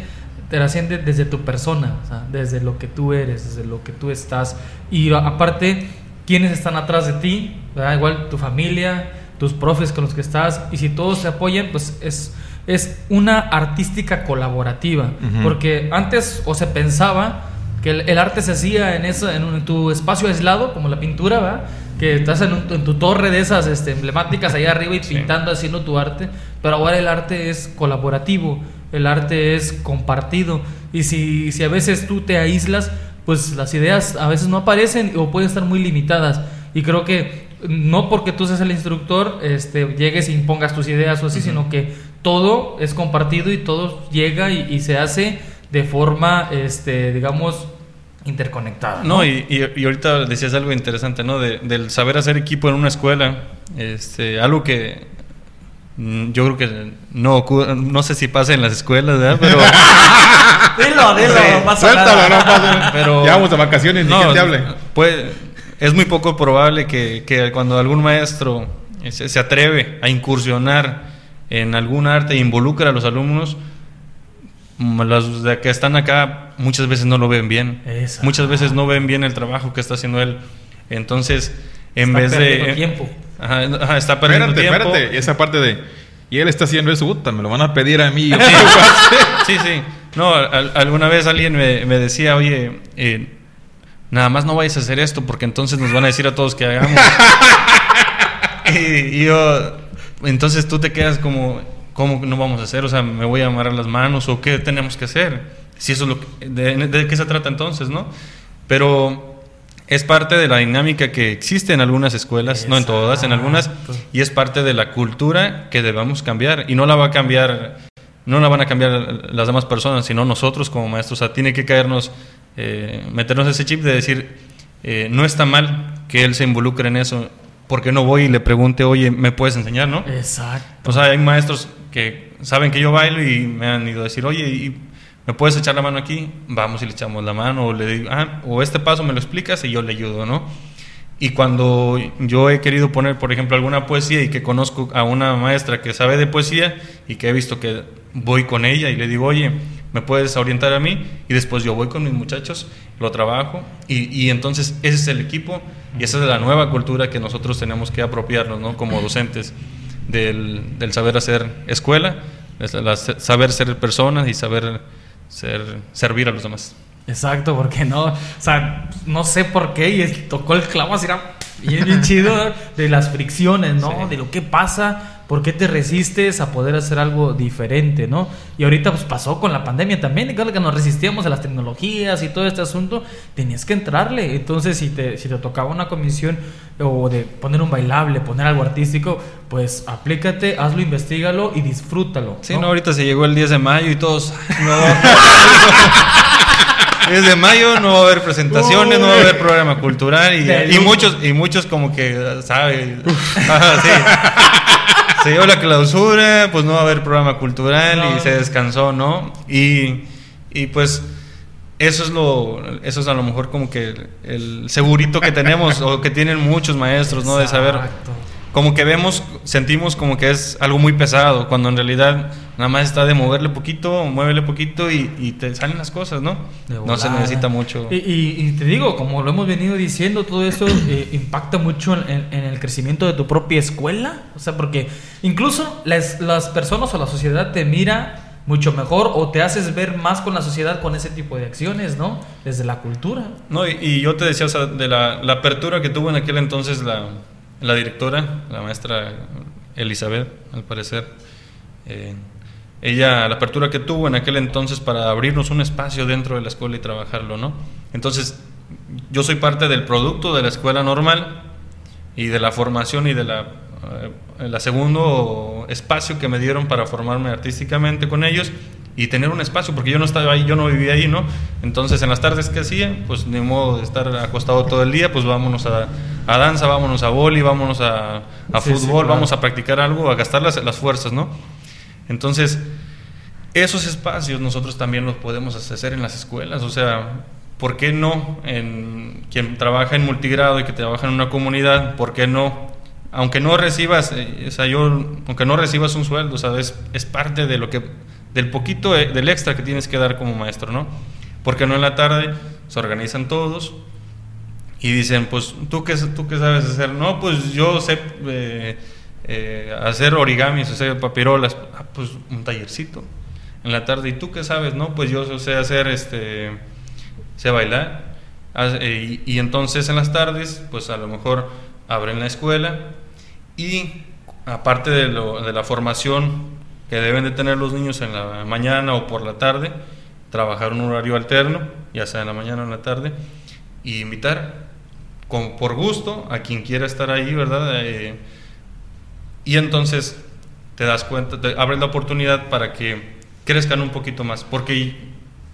[SPEAKER 1] trasciende desde tu persona, o sea, desde lo que tú eres, desde lo que tú estás. Y aparte, quiénes están atrás de ti, ¿verdad? igual tu familia, tus profes con los que estás, y si todos se apoyan, pues es, es una artística colaborativa, uh -huh. porque antes o se pensaba que el, el arte se hacía en, eso, en, un, en, tu espacio aislado, como la pintura, ¿verdad? que estás en, un, en, tu torre de esas este, emblemáticas ahí arriba y sí. pintando, haciendo tu arte, pero ahora el arte es colaborativo, el arte es compartido. Y si, si a veces tú te aíslas, pues las ideas a veces no aparecen o pueden estar muy limitadas. Y creo que no porque tú seas el instructor, este, llegues e impongas tus ideas o así, uh -huh. sino que todo es compartido y todo llega y, y se hace de forma, este, digamos, interconectada.
[SPEAKER 5] No, y, y- y ahorita decías algo interesante, ¿no? De- del saber hacer equipo en una escuela. Este, algo que yo creo que no ocurre, no sé si pasa en las escuelas, ¿verdad? Pero,
[SPEAKER 1] Dilo, dilo,
[SPEAKER 5] Sí,
[SPEAKER 1] no pasa
[SPEAKER 2] Suéltalo,
[SPEAKER 1] nada.
[SPEAKER 2] no pasa.
[SPEAKER 5] pero
[SPEAKER 2] Ya vamos de vacaciones, ni
[SPEAKER 5] no,
[SPEAKER 2] quien te hable.
[SPEAKER 5] puede- es muy poco probable que, que cuando algún maestro se, se atreve a incursionar en algún arte e involucra a los alumnos, mm, los de que están acá muchas veces no lo ven bien.
[SPEAKER 1] Exacto.
[SPEAKER 5] Muchas veces no ven bien el trabajo que está haciendo él. Entonces, en
[SPEAKER 1] Está
[SPEAKER 5] vez de...
[SPEAKER 1] tiempo.
[SPEAKER 5] Ajá, ajá, está perdiendo
[SPEAKER 2] Espérate,
[SPEAKER 5] tiempo.
[SPEAKER 2] espérate. Y esa parte de. Y él está haciendo eso, puta, me lo van a pedir a mí.
[SPEAKER 5] Sí, sí. No, al- alguna vez alguien me, me decía, oye, eh, nada más no vayas a hacer esto porque entonces nos van a decir a todos que hagamos. y, y yo, entonces tú te quedas como, ¿cómo no vamos a hacer? O sea, ¿me voy a amarrar las manos o qué tenemos que hacer? Si eso es lo que, de, de qué se trata entonces, ¿no? Pero es parte de la dinámica que existe en algunas escuelas, no en todas, en algunas, y es parte de la cultura que debemos cambiar. Y no la va a cambiar, no la van a cambiar las demás personas, sino nosotros como maestros. O sea, tiene que caernos, eh, meternos ese chip de decir, eh, no está mal que él se involucre en eso, porque no voy y le pregunte, oye, ¿me puedes enseñar, no?
[SPEAKER 1] Exacto.
[SPEAKER 5] O sea, hay maestros que saben que yo bailo y me han ido a decir, oye, ¿y ¿me puedes echar la mano aquí? Vamos y le echamos la mano, o le digo, ah, o este paso me lo explicas y yo le ayudo, ¿no? Y cuando yo he querido poner, por ejemplo, alguna poesía y que conozco a una maestra que sabe de poesía y que he visto que voy con ella y le digo, oye, ¿me puedes orientar a mí? Y después yo voy con mis muchachos, lo trabajo y, y entonces ese es el equipo y esa es la nueva cultura que nosotros tenemos que apropiarnos, ¿no? Como docentes del, del saber hacer escuela, es la- saber ser personas y saber ser, servir a los demás.
[SPEAKER 1] Exacto, porque no, o sea, no sé por qué, y tocó el clavo así, era bien, bien chido, de las fricciones, ¿no?
[SPEAKER 5] Sí.
[SPEAKER 1] De lo que pasa, por qué te resistes a poder hacer algo diferente, ¿no? Y ahorita pues pasó con la pandemia también, claro que nos resistíamos a las tecnologías y todo este asunto, tenías que entrarle, entonces si te, si te tocaba una comisión o de poner un bailable, poner algo artístico, pues aplícate, hazlo, investigalo y disfrútalo.
[SPEAKER 5] Sí, no, ahorita se llegó el 10 de mayo y todos. No, 10 de mayo no va a haber presentaciones, no va a haber programa cultural y, muchos y muchos como que sabe, Ajá, sí. Se dio la clausura, pues no va a haber programa cultural
[SPEAKER 1] No.
[SPEAKER 5] y se descansó, ¿no? Y, y pues eso es lo eso es a lo mejor como que el, el segurito que tenemos o que tienen muchos maestros, ¿no? De saber. Como que vemos, sentimos como que es algo muy pesado, cuando en realidad nada más está de moverle poquito, muévele poquito y, y te salen las cosas, ¿no? No se necesita mucho.
[SPEAKER 1] Y, y- y te digo, como lo hemos venido diciendo, todo esto eh, impacta mucho en, el crecimiento de tu propia escuela. O sea, porque incluso las, las personas o la sociedad te mira mucho mejor o te haces ver más con la sociedad con ese tipo de acciones, ¿no? Desde la cultura.
[SPEAKER 5] No, y, y yo te decía, o sea, de la, la apertura que tuvo en aquel entonces la, la directora, la maestra Elizabeth, al parecer. eh, ella, la apertura que tuvo en aquel entonces para abrirnos un espacio dentro de la escuela y trabajarlo, ¿no? Entonces, yo soy parte del producto de la escuela normal y de la formación y de la, eh, segundo espacio que me dieron para formarme artísticamente con ellos y tener un espacio, porque yo no estaba ahí, yo no vivía ahí, ¿no? Entonces en las tardes que hacía, pues ni modo de estar acostado todo el día, pues vámonos a, a danza, vámonos a boli, vámonos a, a
[SPEAKER 1] Sí, sí,
[SPEAKER 5] fútbol,
[SPEAKER 1] claro.
[SPEAKER 5] vamos a practicar algo, a gastar las, las fuerzas, ¿no? Entonces, esos espacios nosotros también los podemos hacer en las escuelas, o sea, ¿por qué no en quien trabaja en multigrado y que trabaja en una comunidad, por qué no? Aunque no recibas, eh, o sea, yo, aunque no recibas un sueldo, o sea, es, es parte de lo que, del poquito, eh, del extra que tienes que dar como maestro, ¿no? Porque no en la tarde se organizan todos y dicen, pues, ¿tú qué, tú qué sabes hacer? No, pues yo sé eh, eh, hacer origamis, hacer papirolas, ah, pues un tallercito en la tarde. ¿Y tú qué sabes? No, pues yo sé hacer, este, sé bailar. Y, entonces en las tardes, pues a lo mejor abren la escuela y aparte de la formación que deben de tener los niños en la mañana o por la tarde, trabajar un horario alterno, ya sea en la mañana o en la tarde, y invitar con, por gusto a quien quiera estar ahí, ¿verdad? Eh, y entonces te das cuenta, te abres la oportunidad para que crezcan un poquito más, porque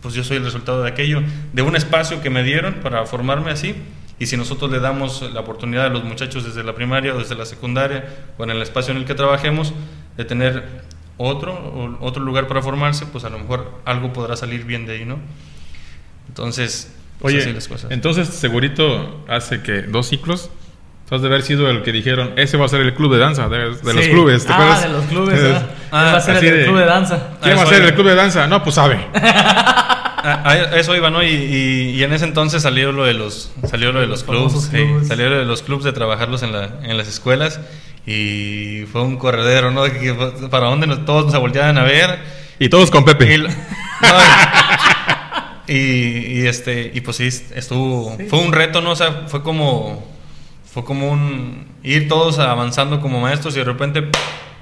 [SPEAKER 5] pues yo soy el resultado de aquello, de un espacio que me dieron para formarme así. Y si nosotros le damos la oportunidad a los muchachos desde la primaria o desde la secundaria o en el espacio en el que trabajemos de tener otro, otro lugar para formarse, pues a lo mejor algo podrá salir bien de ahí, ¿no? Entonces, pues
[SPEAKER 2] Oye,
[SPEAKER 5] así las cosas.
[SPEAKER 2] entonces segurito hace que dos ciclos. Has de haber sido el que dijeron, ese va a ser el club de danza de, de los
[SPEAKER 1] Sí.
[SPEAKER 2] clubes. ¿te
[SPEAKER 1] ah,
[SPEAKER 2] acuerdas?
[SPEAKER 1] de los clubes. Ah.
[SPEAKER 5] Ah,
[SPEAKER 1] va a ser el
[SPEAKER 2] de-
[SPEAKER 1] club de danza.
[SPEAKER 2] ¿Quién
[SPEAKER 5] Ah,
[SPEAKER 2] va a ser el club de danza? No, pues sabe.
[SPEAKER 5] A, a eso iba, ¿no? Y, y- y en ese entonces salió lo de los, salió lo de los
[SPEAKER 1] famosos
[SPEAKER 5] clubs, sí,
[SPEAKER 1] clubs.
[SPEAKER 5] salió lo de los clubs de trabajarlos en, la, en las escuelas y fue un corredero, ¿no? Que para donde nos- todos nos volteaban a ver
[SPEAKER 2] Y todos con Pepe.
[SPEAKER 5] no, y, y, este y pues sí estuvo fue un reto, ¿no? O sea, fue como fue como un ir todos avanzando como maestros y de repente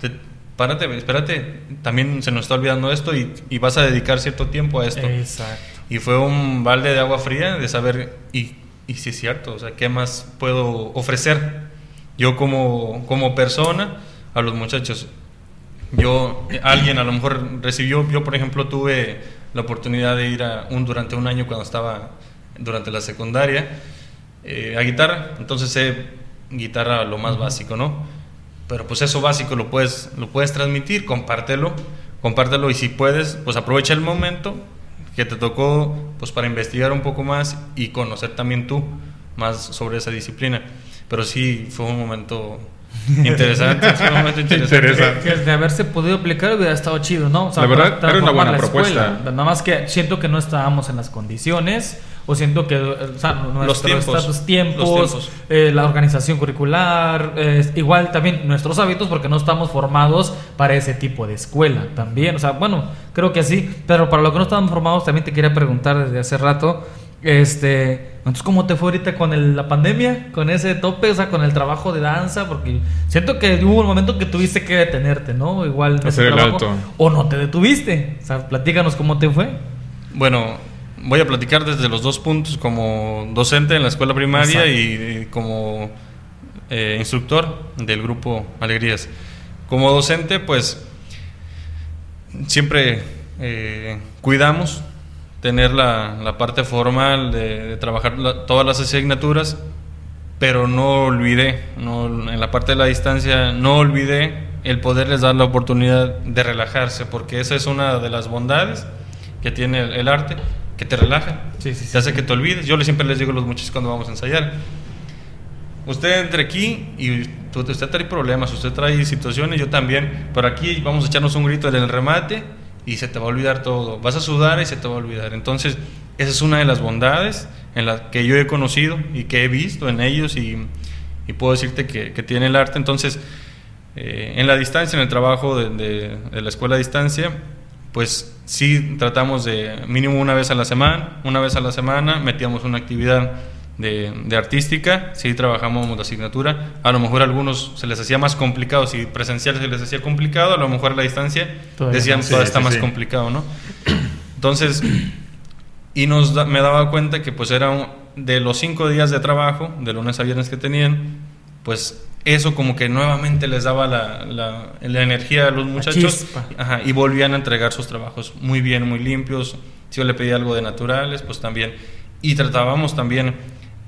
[SPEAKER 5] te- párate, espérate, también se nos está olvidando esto y, y vas a dedicar cierto tiempo a esto.
[SPEAKER 1] Exacto.
[SPEAKER 5] Y fue un balde de agua fría de saber, y, y sí es cierto, o sea, ¿qué más puedo ofrecer yo como, como persona a los muchachos? Yo, alguien a lo mejor recibió, yo por ejemplo tuve la oportunidad de ir a un, durante un año cuando estaba durante la secundaria eh, a guitarra, entonces sé guitarra lo más básico, ¿no? Pero pues eso básico lo puedes, lo puedes transmitir, compártelo, compártelo y si puedes, pues aprovecha el momento que te tocó pues para investigar un poco más y conocer también tú más sobre esa disciplina. Pero sí fue un momento interesante, fue un momento interesante.
[SPEAKER 2] Interesante.
[SPEAKER 1] Que de haberse podido aplicar hubiera estado chido, ¿no? O
[SPEAKER 2] La verdad, era una buena propuesta.
[SPEAKER 1] escuela. Nada más que siento que no estábamos en las condiciones, o siento que o sea, nuestros
[SPEAKER 5] tiempos,
[SPEAKER 1] estatus- tiempos,
[SPEAKER 5] los tiempos.
[SPEAKER 1] eh, la organización curricular, eh, igual también nuestros hábitos, porque no estamos formados para ese tipo de escuela también. O sea, bueno, creo que sí, pero para lo que no estábamos formados, también te quería preguntar desde hace rato. Este, entonces, ¿cómo te fue ahorita con el- la pandemia? Con ese tope, o sea, con el trabajo de danza, porque siento que hubo un momento que tuviste que detenerte, ¿no? Igual
[SPEAKER 2] Hacer el
[SPEAKER 1] trabajo,
[SPEAKER 2] alto.
[SPEAKER 1] O no te detuviste. O sea, platícanos cómo te fue.
[SPEAKER 5] Bueno, voy a platicar desde los dos puntos, como docente en la escuela primaria y, y como eh, instructor del grupo Alegrías. Como docente, pues siempre eh, cuidamos tener la, la parte formal de, de trabajar la- todas las asignaturas, pero no olvidé, no, en la parte de la distancia, no olvidé el poderles dar la oportunidad de relajarse, porque esa es una de las bondades que tiene el, el arte, que te relaja,
[SPEAKER 1] Sí, sí, sí.
[SPEAKER 5] te hace que te olvides. Yo siempre les digo a los muchachos cuando vamos a ensayar, usted entre aquí y usted trae problemas, usted trae situaciones, yo también, pero aquí vamos a echarnos un grito en el remate y se te va a olvidar todo. Vas a sudar y se te va a olvidar. Entonces, esa es una de las bondades en las que yo he conocido y que he visto en ellos y, y puedo decirte que, que tiene el arte. Entonces, eh, en la distancia, en el trabajo de, de- de la escuela a distancia, pues sí tratamos de mínimo una vez a la semana, una vez a la semana metíamos una actividad de, de artística, sí trabajamos la asignatura, a lo mejor a algunos se les hacía más complicado, si presencial se les hacía complicado, a lo mejor a la distancia
[SPEAKER 1] Todavía
[SPEAKER 5] decían
[SPEAKER 2] Sí,
[SPEAKER 5] está
[SPEAKER 2] sí,
[SPEAKER 5] más
[SPEAKER 2] sí.
[SPEAKER 5] complicado, ¿no? Entonces, y nos da- me daba cuenta que pues era un- de los cinco días de trabajo, de lunes a viernes que tenían, pues eso como que nuevamente les daba la, la- la energía a los muchachos. Ajá, y volvían a entregar sus trabajos muy bien, muy limpios. Si yo le pedía algo de naturales, pues también. Y tratábamos también,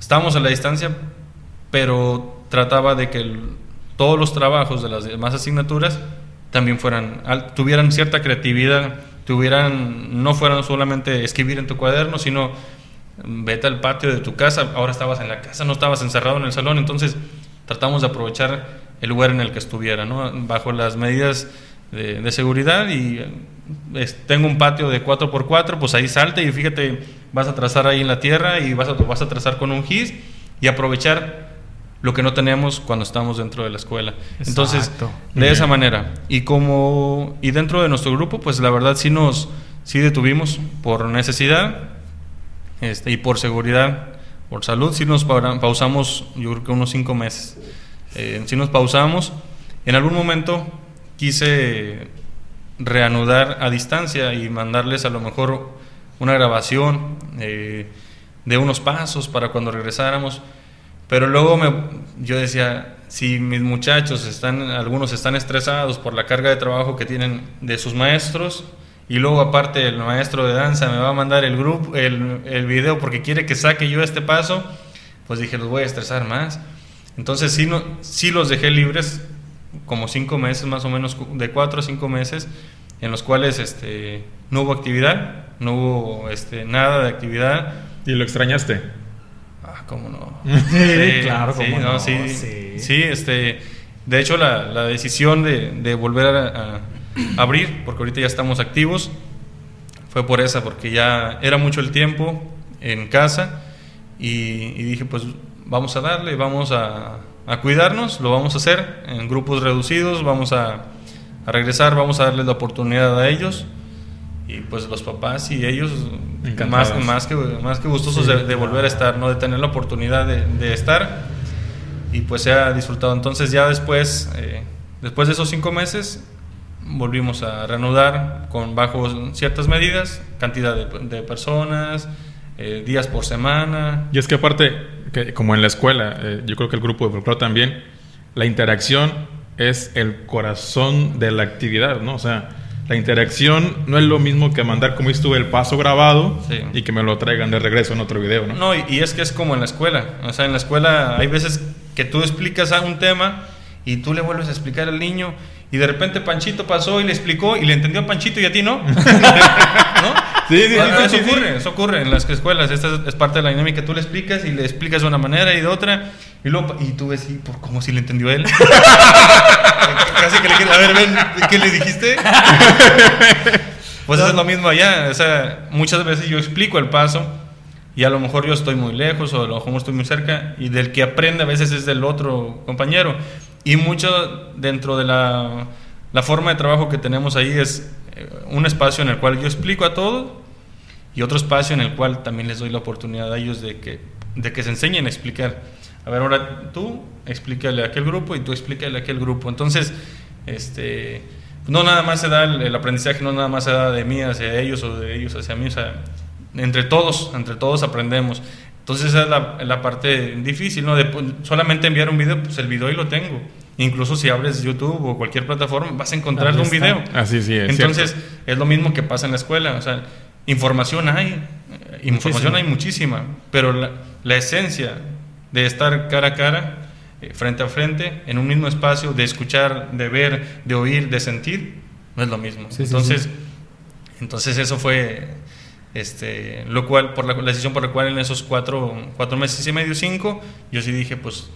[SPEAKER 5] estábamos a la distancia, pero trataba de que todos los trabajos de las demás asignaturas también fueran, tuvieran cierta creatividad, tuvieran, no fueran solamente escribir en tu cuaderno, sino mm, vete al patio de tu casa, ahora estabas en la casa, no estabas encerrado en el salón, entonces tratamos de aprovechar el lugar en el que estuviera, ¿no? bajo las medidas de, de seguridad y es- tengo un patio de 4x4, pues ahí salte y fíjate, vas a trazar ahí en la tierra y vas a, vas a trazar con un gis y aprovechar lo que no teníamos cuando estábamos dentro de la escuela. Entonces,
[SPEAKER 1] Exacto.
[SPEAKER 5] de esa manera. Y como y dentro de nuestro grupo, pues la verdad sí nos sí detuvimos por necesidad este, y por seguridad, por salud, sí nos pausamos, yo creo que unos cinco meses. Eh, sí nos pausamos. En algún momento quise reanudar a distancia y mandarles a lo mejor una grabación eh, de unos pasos para cuando regresáramos. Pero luego me, yo decía, si mis muchachos están, algunos están estresados por la carga de trabajo que tienen de sus maestros y luego aparte el maestro de danza me va a mandar el grupo, el, el video porque quiere que saque yo este paso, pues dije, los voy a estresar más. Entonces sí, no, sí los dejé libres como cinco meses, más o menos, de cuatro a cinco meses, en los cuales este, no hubo actividad, no hubo este, nada de actividad.
[SPEAKER 2] ¿Y lo extrañaste?
[SPEAKER 5] Ah, cómo no.
[SPEAKER 1] Sí, claro, cómo no,
[SPEAKER 5] sí,
[SPEAKER 1] sí.
[SPEAKER 5] sí, este, de hecho la, la decisión de, de volver a, a abrir, porque ahorita ya estamos activos, fue por esa, porque ya era mucho el tiempo en casa y, y dije, pues vamos a darle, vamos a, a cuidarnos, lo vamos a hacer en grupos reducidos, vamos a, a regresar, vamos a darles la oportunidad a ellos y pues los papás y ellos más, más, que, más que gustosos
[SPEAKER 1] Sí,
[SPEAKER 5] de, de volver a estar, ¿no? de tener la oportunidad de, de estar y pues se ha disfrutado. Entonces ya después, eh, después de esos cinco meses, volvimos a reanudar con bajo ciertas medidas, cantidad de, de personas, eh, días por semana.
[SPEAKER 2] Y es que aparte, que como en la escuela, eh, yo creo que el grupo de folclore también, la interacción es el corazón de la actividad, ¿no? O sea, la interacción no es lo mismo que mandar, como estuve el paso grabado
[SPEAKER 5] Sí.
[SPEAKER 2] y que me lo traigan de regreso en otro video, ¿no?
[SPEAKER 5] No, y, y es que es como en la escuela. O sea, en la escuela hay veces que tú explicas a un tema y tú le vuelves a explicar al niño y de repente Panchito pasó y le explicó y le entendió a Panchito y a ti no. ¿No?
[SPEAKER 2] Sí, sí, sí,
[SPEAKER 5] Ah,
[SPEAKER 2] sí,
[SPEAKER 5] eso
[SPEAKER 2] sí, sí.
[SPEAKER 5] ocurre, eso ocurre en las escuelas. Esta es, parte de la dinámica. Tú le explicas y le explicas de una manera y de otra. Y luego, y tú ves, y por como si le entendió él. Casi que le a ver, ven, ¿qué le dijiste? Pues eso es lo mismo allá. O sea, muchas veces yo explico el paso y a lo mejor yo estoy muy lejos o a lo mejor estoy muy cerca y del que aprende a veces es del otro compañero. Y mucho dentro de la, la forma de trabajo que tenemos ahí es un espacio en el cual yo explico a todos y otro espacio en el cual también les doy la oportunidad a ellos de que, de que se enseñen a explicar. A ver, ahora tú explícale a aquel grupo y tú explícale a aquel grupo. Entonces, este, no nada más se da el, el aprendizaje, no nada más se da de mí hacia ellos o de ellos hacia mí, o sea, entre todos, entre todos aprendemos. Entonces esa es la, la parte difícil, ¿no? De pues, solamente enviar un video, pues el video ahí lo tengo. Incluso si abres YouTube o cualquier plataforma, vas a encontrar un video.
[SPEAKER 2] Así sí, es
[SPEAKER 5] Entonces,
[SPEAKER 2] cierto.
[SPEAKER 5] es lo mismo que pasa en la escuela. O sea, información hay, eh, información
[SPEAKER 1] Muchísima.
[SPEAKER 5] hay muchísima, pero la, la esencia de estar cara a cara, eh, frente a frente, en un mismo espacio, de escuchar, de ver, de oír, de sentir, no es lo mismo.
[SPEAKER 1] Sí, sí,
[SPEAKER 5] entonces,
[SPEAKER 1] sí.
[SPEAKER 5] entonces eso fue este, lo cual, por la, la decisión por la cual en esos cuatro, cuatro meses y medio, cinco, yo sí dije, pues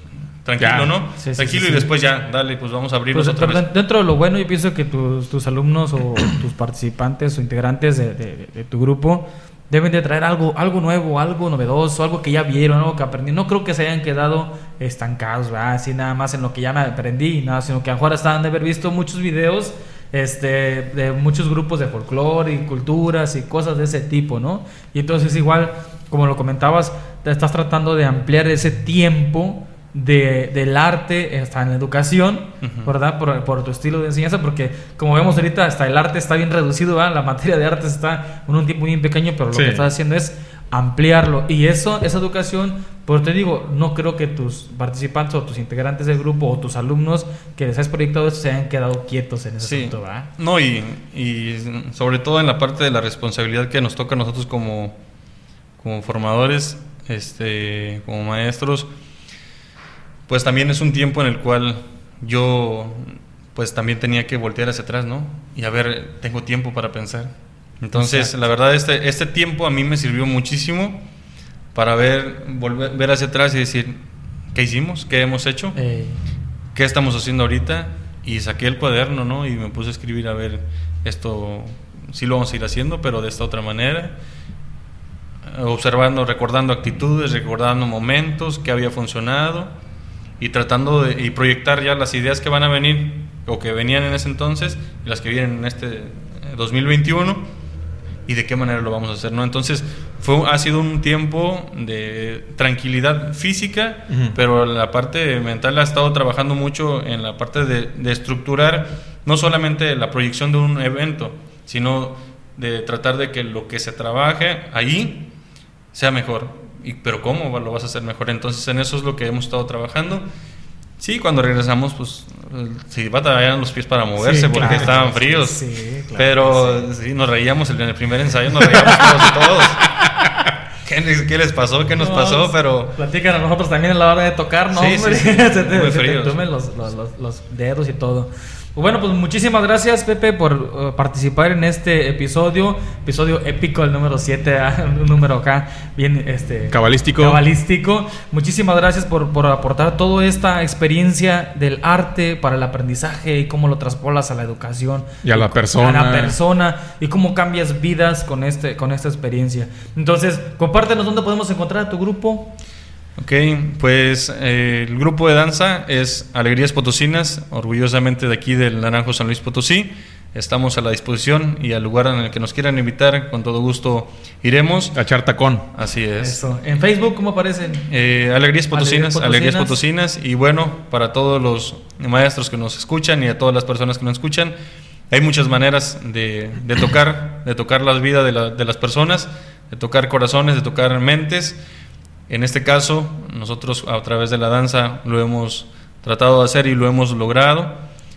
[SPEAKER 5] tranquilo,
[SPEAKER 2] Ya.
[SPEAKER 5] ¿no?
[SPEAKER 1] Sí,
[SPEAKER 5] tranquilo
[SPEAKER 1] sí,
[SPEAKER 5] y
[SPEAKER 1] sí.
[SPEAKER 5] después ya, dale, pues vamos a abrirnos
[SPEAKER 1] Pues,
[SPEAKER 5] otra vez.
[SPEAKER 1] dentro de lo bueno, yo pienso que tus, tus alumnos o tus participantes o integrantes de, de- de tu grupo deben de traer algo, algo nuevo, algo novedoso, algo que ya vieron, algo que aprendieron. No creo que se hayan quedado estancados, ¿verdad? así nada más en lo que ya me aprendí, nada, sino que a lo han de haber visto muchos videos este, de muchos grupos de folclore y culturas y cosas de ese tipo, ¿no? Y entonces igual, como lo comentabas, te estás tratando de ampliar ese tiempo de, del arte hasta en la educación. ¿verdad? Por, por tu estilo de enseñanza, porque como vemos ahorita, hasta el arte está bien reducido, ¿verdad? La materia de arte está en un tiempo bien pequeño, pero lo
[SPEAKER 2] Sí.
[SPEAKER 1] que estás haciendo es ampliarlo. Y eso, esa educación, pues te digo, no creo que tus participantes o tus integrantes del grupo o tus alumnos que les has proyectado esto se hayan quedado quietos en ese
[SPEAKER 5] Sí.
[SPEAKER 1] asunto, ¿verdad?
[SPEAKER 5] No, y, y sobre todo en la parte de la responsabilidad que nos toca a nosotros como, como formadores, este, como maestros, pues también es un tiempo en el cual yo pues también tenía que voltear hacia atrás, ¿no? Y a ver, tengo tiempo para pensar. Entonces,
[SPEAKER 1] Exacto.
[SPEAKER 5] la verdad, este, este tiempo a mí me sirvió muchísimo para ver, volver, ver hacia atrás y decir, ¿qué hicimos? ¿Qué hemos hecho?
[SPEAKER 1] Eh,
[SPEAKER 5] ¿qué estamos haciendo ahorita? Y saqué el cuaderno, ¿no? Y me puse a escribir, a ver, esto sí lo vamos a ir haciendo, pero de esta otra manera. Observando, recordando actitudes, recordando momentos, qué había funcionado y tratando de y proyectar ya las ideas que van a venir o que venían en ese entonces y las que vienen en este eh, 2021 y de qué manera lo vamos a hacer, ¿no? Entonces, fue, ha sido un tiempo de tranquilidad física,
[SPEAKER 2] Ujú.
[SPEAKER 5] pero la parte mental ha estado trabajando mucho en la parte de, de estructurar no solamente la proyección de un evento, sino de tratar de que lo que se trabaje ahí sea mejor. Y, pero ¿cómo lo vas a hacer mejor? Entonces, en eso es lo que hemos estado trabajando. Sí, cuando regresamos, pues sí batallaban los pies para moverse
[SPEAKER 1] Sí,
[SPEAKER 5] porque
[SPEAKER 1] claro,
[SPEAKER 5] estaban
[SPEAKER 1] sí,
[SPEAKER 5] fríos.
[SPEAKER 1] sí, claro
[SPEAKER 5] Pero sí. nos reíamos en el primer ensayo, nos reíamos todos todos. ¿Qué, les- qué les pasó? ¿Qué nos
[SPEAKER 1] No,
[SPEAKER 5] pasó? Pero
[SPEAKER 1] Platican a nosotros también a la hora de tocar, ¿no?
[SPEAKER 5] Sí, sí,
[SPEAKER 1] hombre?
[SPEAKER 5] sí.
[SPEAKER 1] se te,
[SPEAKER 5] Muy
[SPEAKER 1] se te
[SPEAKER 5] fríos.
[SPEAKER 1] entumen los, los- los- los dedos y todo. Pues Bueno, pues muchísimas gracias, Pepe, por eh, participar en este episodio. Episodio épico, el número 7, un número acá bien este,
[SPEAKER 2] Cabalístico.
[SPEAKER 1] cabalístico. Muchísimas gracias por, por aportar toda esta experiencia del arte para el aprendizaje y cómo lo traspolas a la educación.
[SPEAKER 2] Y a la
[SPEAKER 1] A
[SPEAKER 2] persona.
[SPEAKER 1] la persona y cómo cambias vidas con, este, con esta experiencia. Entonces, compártenos dónde podemos encontrar a tu grupo.
[SPEAKER 5] Ok, pues eh, el grupo de danza es Alegrías Potosinas, orgullosamente de aquí del Naranjo San Luis Potosí. Estamos a la disposición y al lugar en el que nos quieran invitar, con todo gusto iremos.
[SPEAKER 2] A echar tacón.
[SPEAKER 5] Así es.
[SPEAKER 1] Eso. En Facebook, ¿cómo aparecen?
[SPEAKER 5] Eh, Alegrías Potosinas,
[SPEAKER 1] Alegrías
[SPEAKER 5] Alegrías
[SPEAKER 1] Potosinas.
[SPEAKER 5] Potosinas. Y bueno, para todos los maestros que nos escuchan y a todas las personas que nos escuchan, hay muchas maneras de, de tocar, de tocar las vidas de, la- de las personas, de tocar corazones, de tocar mentes. En este caso, nosotros a través de la danza lo hemos tratado de hacer y lo hemos logrado.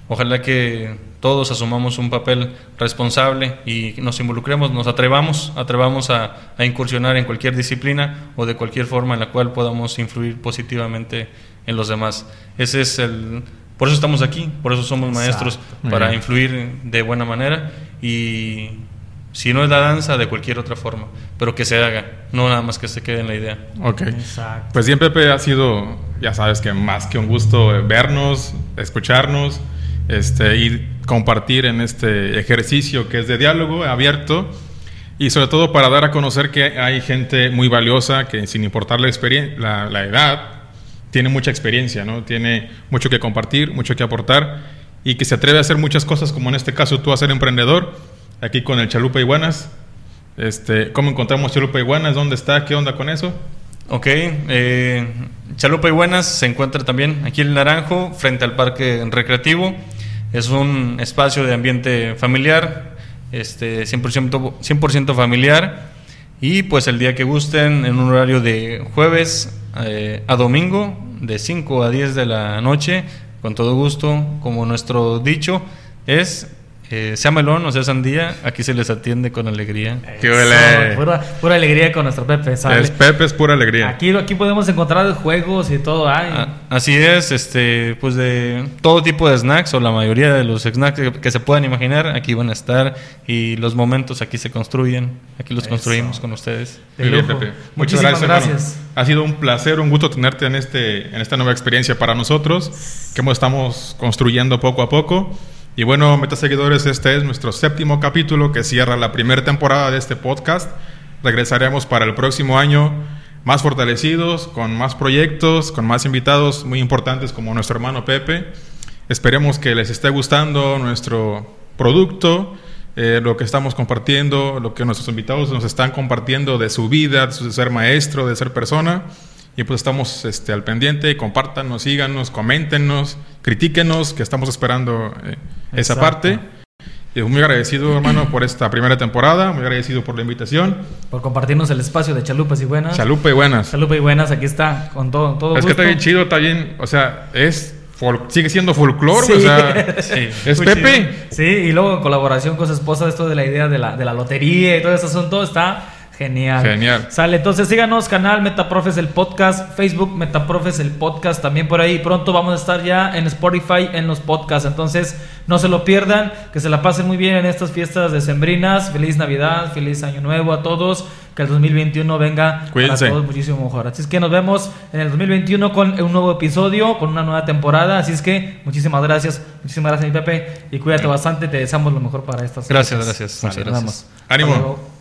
[SPEAKER 5] Ojalá que todos asumamos un papel responsable y nos involucremos, nos atrevamos, atrevamos a, a incursionar en cualquier disciplina o de cualquier forma en la cual podamos influir positivamente en los demás. Ese es el, por eso estamos aquí, por eso somos maestros
[SPEAKER 1] Exacto.
[SPEAKER 5] Para influir de buena manera y si no es la danza de cualquier otra forma, pero que se haga, no nada más que se quede en la idea.
[SPEAKER 2] Ok.
[SPEAKER 1] Exacto.
[SPEAKER 2] Pues bien, Pepe, ha sido, ya sabes que más que un gusto vernos, escucharnos este, y compartir en este ejercicio que es de diálogo abierto y sobre todo para dar a conocer que hay gente muy valiosa que sin importar la, la, la edad, tiene mucha experiencia, ¿no? tiene mucho que compartir, mucho que aportar y que se atreve a hacer muchas cosas como en este caso tú a ser emprendedor, aquí con el Chalupa Iguanas. Este, ¿Cómo encontramos Chalupa Iguanas? ¿Dónde está? ¿Qué onda con eso?
[SPEAKER 5] Ok, eh, Chalupa y Buenas se encuentra también aquí en el Naranjo, frente al Parque Recreativo. Es un espacio de ambiente familiar, este, 100%, 100% familiar. Y pues el día que gusten, en un horario de jueves eh, a domingo, de 5 a 10 de la noche, con todo gusto, como nuestro dicho es, eh, sea melón o sea sandía, aquí se les atiende con alegría.
[SPEAKER 2] ¡Qué
[SPEAKER 1] Eso,
[SPEAKER 2] huele!
[SPEAKER 1] Pura, pura alegría con nuestro Pepe, ¿sale?
[SPEAKER 2] Es Pepe, es pura alegría.
[SPEAKER 1] Aquí, aquí podemos encontrar juegos y todo. Ay,
[SPEAKER 5] Ah, Así es, este, pues de todo tipo de snacks o la mayoría de los snacks que, que se puedan imaginar aquí van a estar y los momentos aquí se construyen, aquí los
[SPEAKER 1] Eso.
[SPEAKER 5] construimos con ustedes.
[SPEAKER 1] de
[SPEAKER 2] Muy bien. Pepe. Muchas
[SPEAKER 1] Muchísimas
[SPEAKER 2] gracias. hermano.
[SPEAKER 1] gracias.
[SPEAKER 2] Ha sido un placer, un gusto tenerte en, este, en esta nueva experiencia para nosotros, que hemos- estamos construyendo poco a poco. Y bueno, metaseguidores, este es nuestro séptimo capítulo que cierra la primera temporada de este podcast. Regresaremos para el próximo año más fortalecidos, con más proyectos, con más invitados muy importantes como nuestro hermano Pepe. Esperemos que les esté gustando nuestro producto, eh, lo que estamos compartiendo, lo que nuestros invitados nos están compartiendo de su vida, de ser maestro, de ser persona. Y pues estamos este, al pendiente, compártanos, síganos, coméntenos, critíquenos, que estamos esperando eh, esa parte. Y muy agradecido, hermano, por esta primera temporada, muy agradecido por la invitación.
[SPEAKER 1] Por compartirnos el espacio de Chalupas y Buenas.
[SPEAKER 2] Chalupa y buenas.
[SPEAKER 1] Chalupa y Buenas, aquí está, con todo, todo
[SPEAKER 2] Es que
[SPEAKER 1] gusto.
[SPEAKER 2] está bien chido, está bien, o sea, es sigue siendo folclore,
[SPEAKER 1] Sí.
[SPEAKER 2] o sea,
[SPEAKER 5] Sí.
[SPEAKER 2] es
[SPEAKER 1] Muy
[SPEAKER 2] Pepe.
[SPEAKER 1] chido. Sí, y luego en colaboración con su esposa, esto de la idea de la, de la lotería y todo ese asunto está genial.
[SPEAKER 2] Genial.
[SPEAKER 1] Sale, entonces síganos, canal Metaprofes el podcast, Facebook Metaprofes el podcast, también por ahí. Pronto vamos a estar ya en Spotify en los podcasts, entonces no se lo pierdan, que se la pasen muy bien en estas fiestas decembrinas. Feliz Navidad, feliz Año Nuevo a todos. Que el 2021 venga
[SPEAKER 2] Cuídense.
[SPEAKER 1] para todos muchísimo mejor. Así es que nos vemos en el 2021 con un nuevo episodio, con una nueva temporada. Así es que muchísimas gracias, muchísimas gracias mi Pepe y cuídate bastante. Te deseamos lo mejor para estas.
[SPEAKER 5] Gracias,
[SPEAKER 1] fechas.
[SPEAKER 5] gracias,
[SPEAKER 1] Sale,
[SPEAKER 5] muchas gracias.
[SPEAKER 2] Ánimo.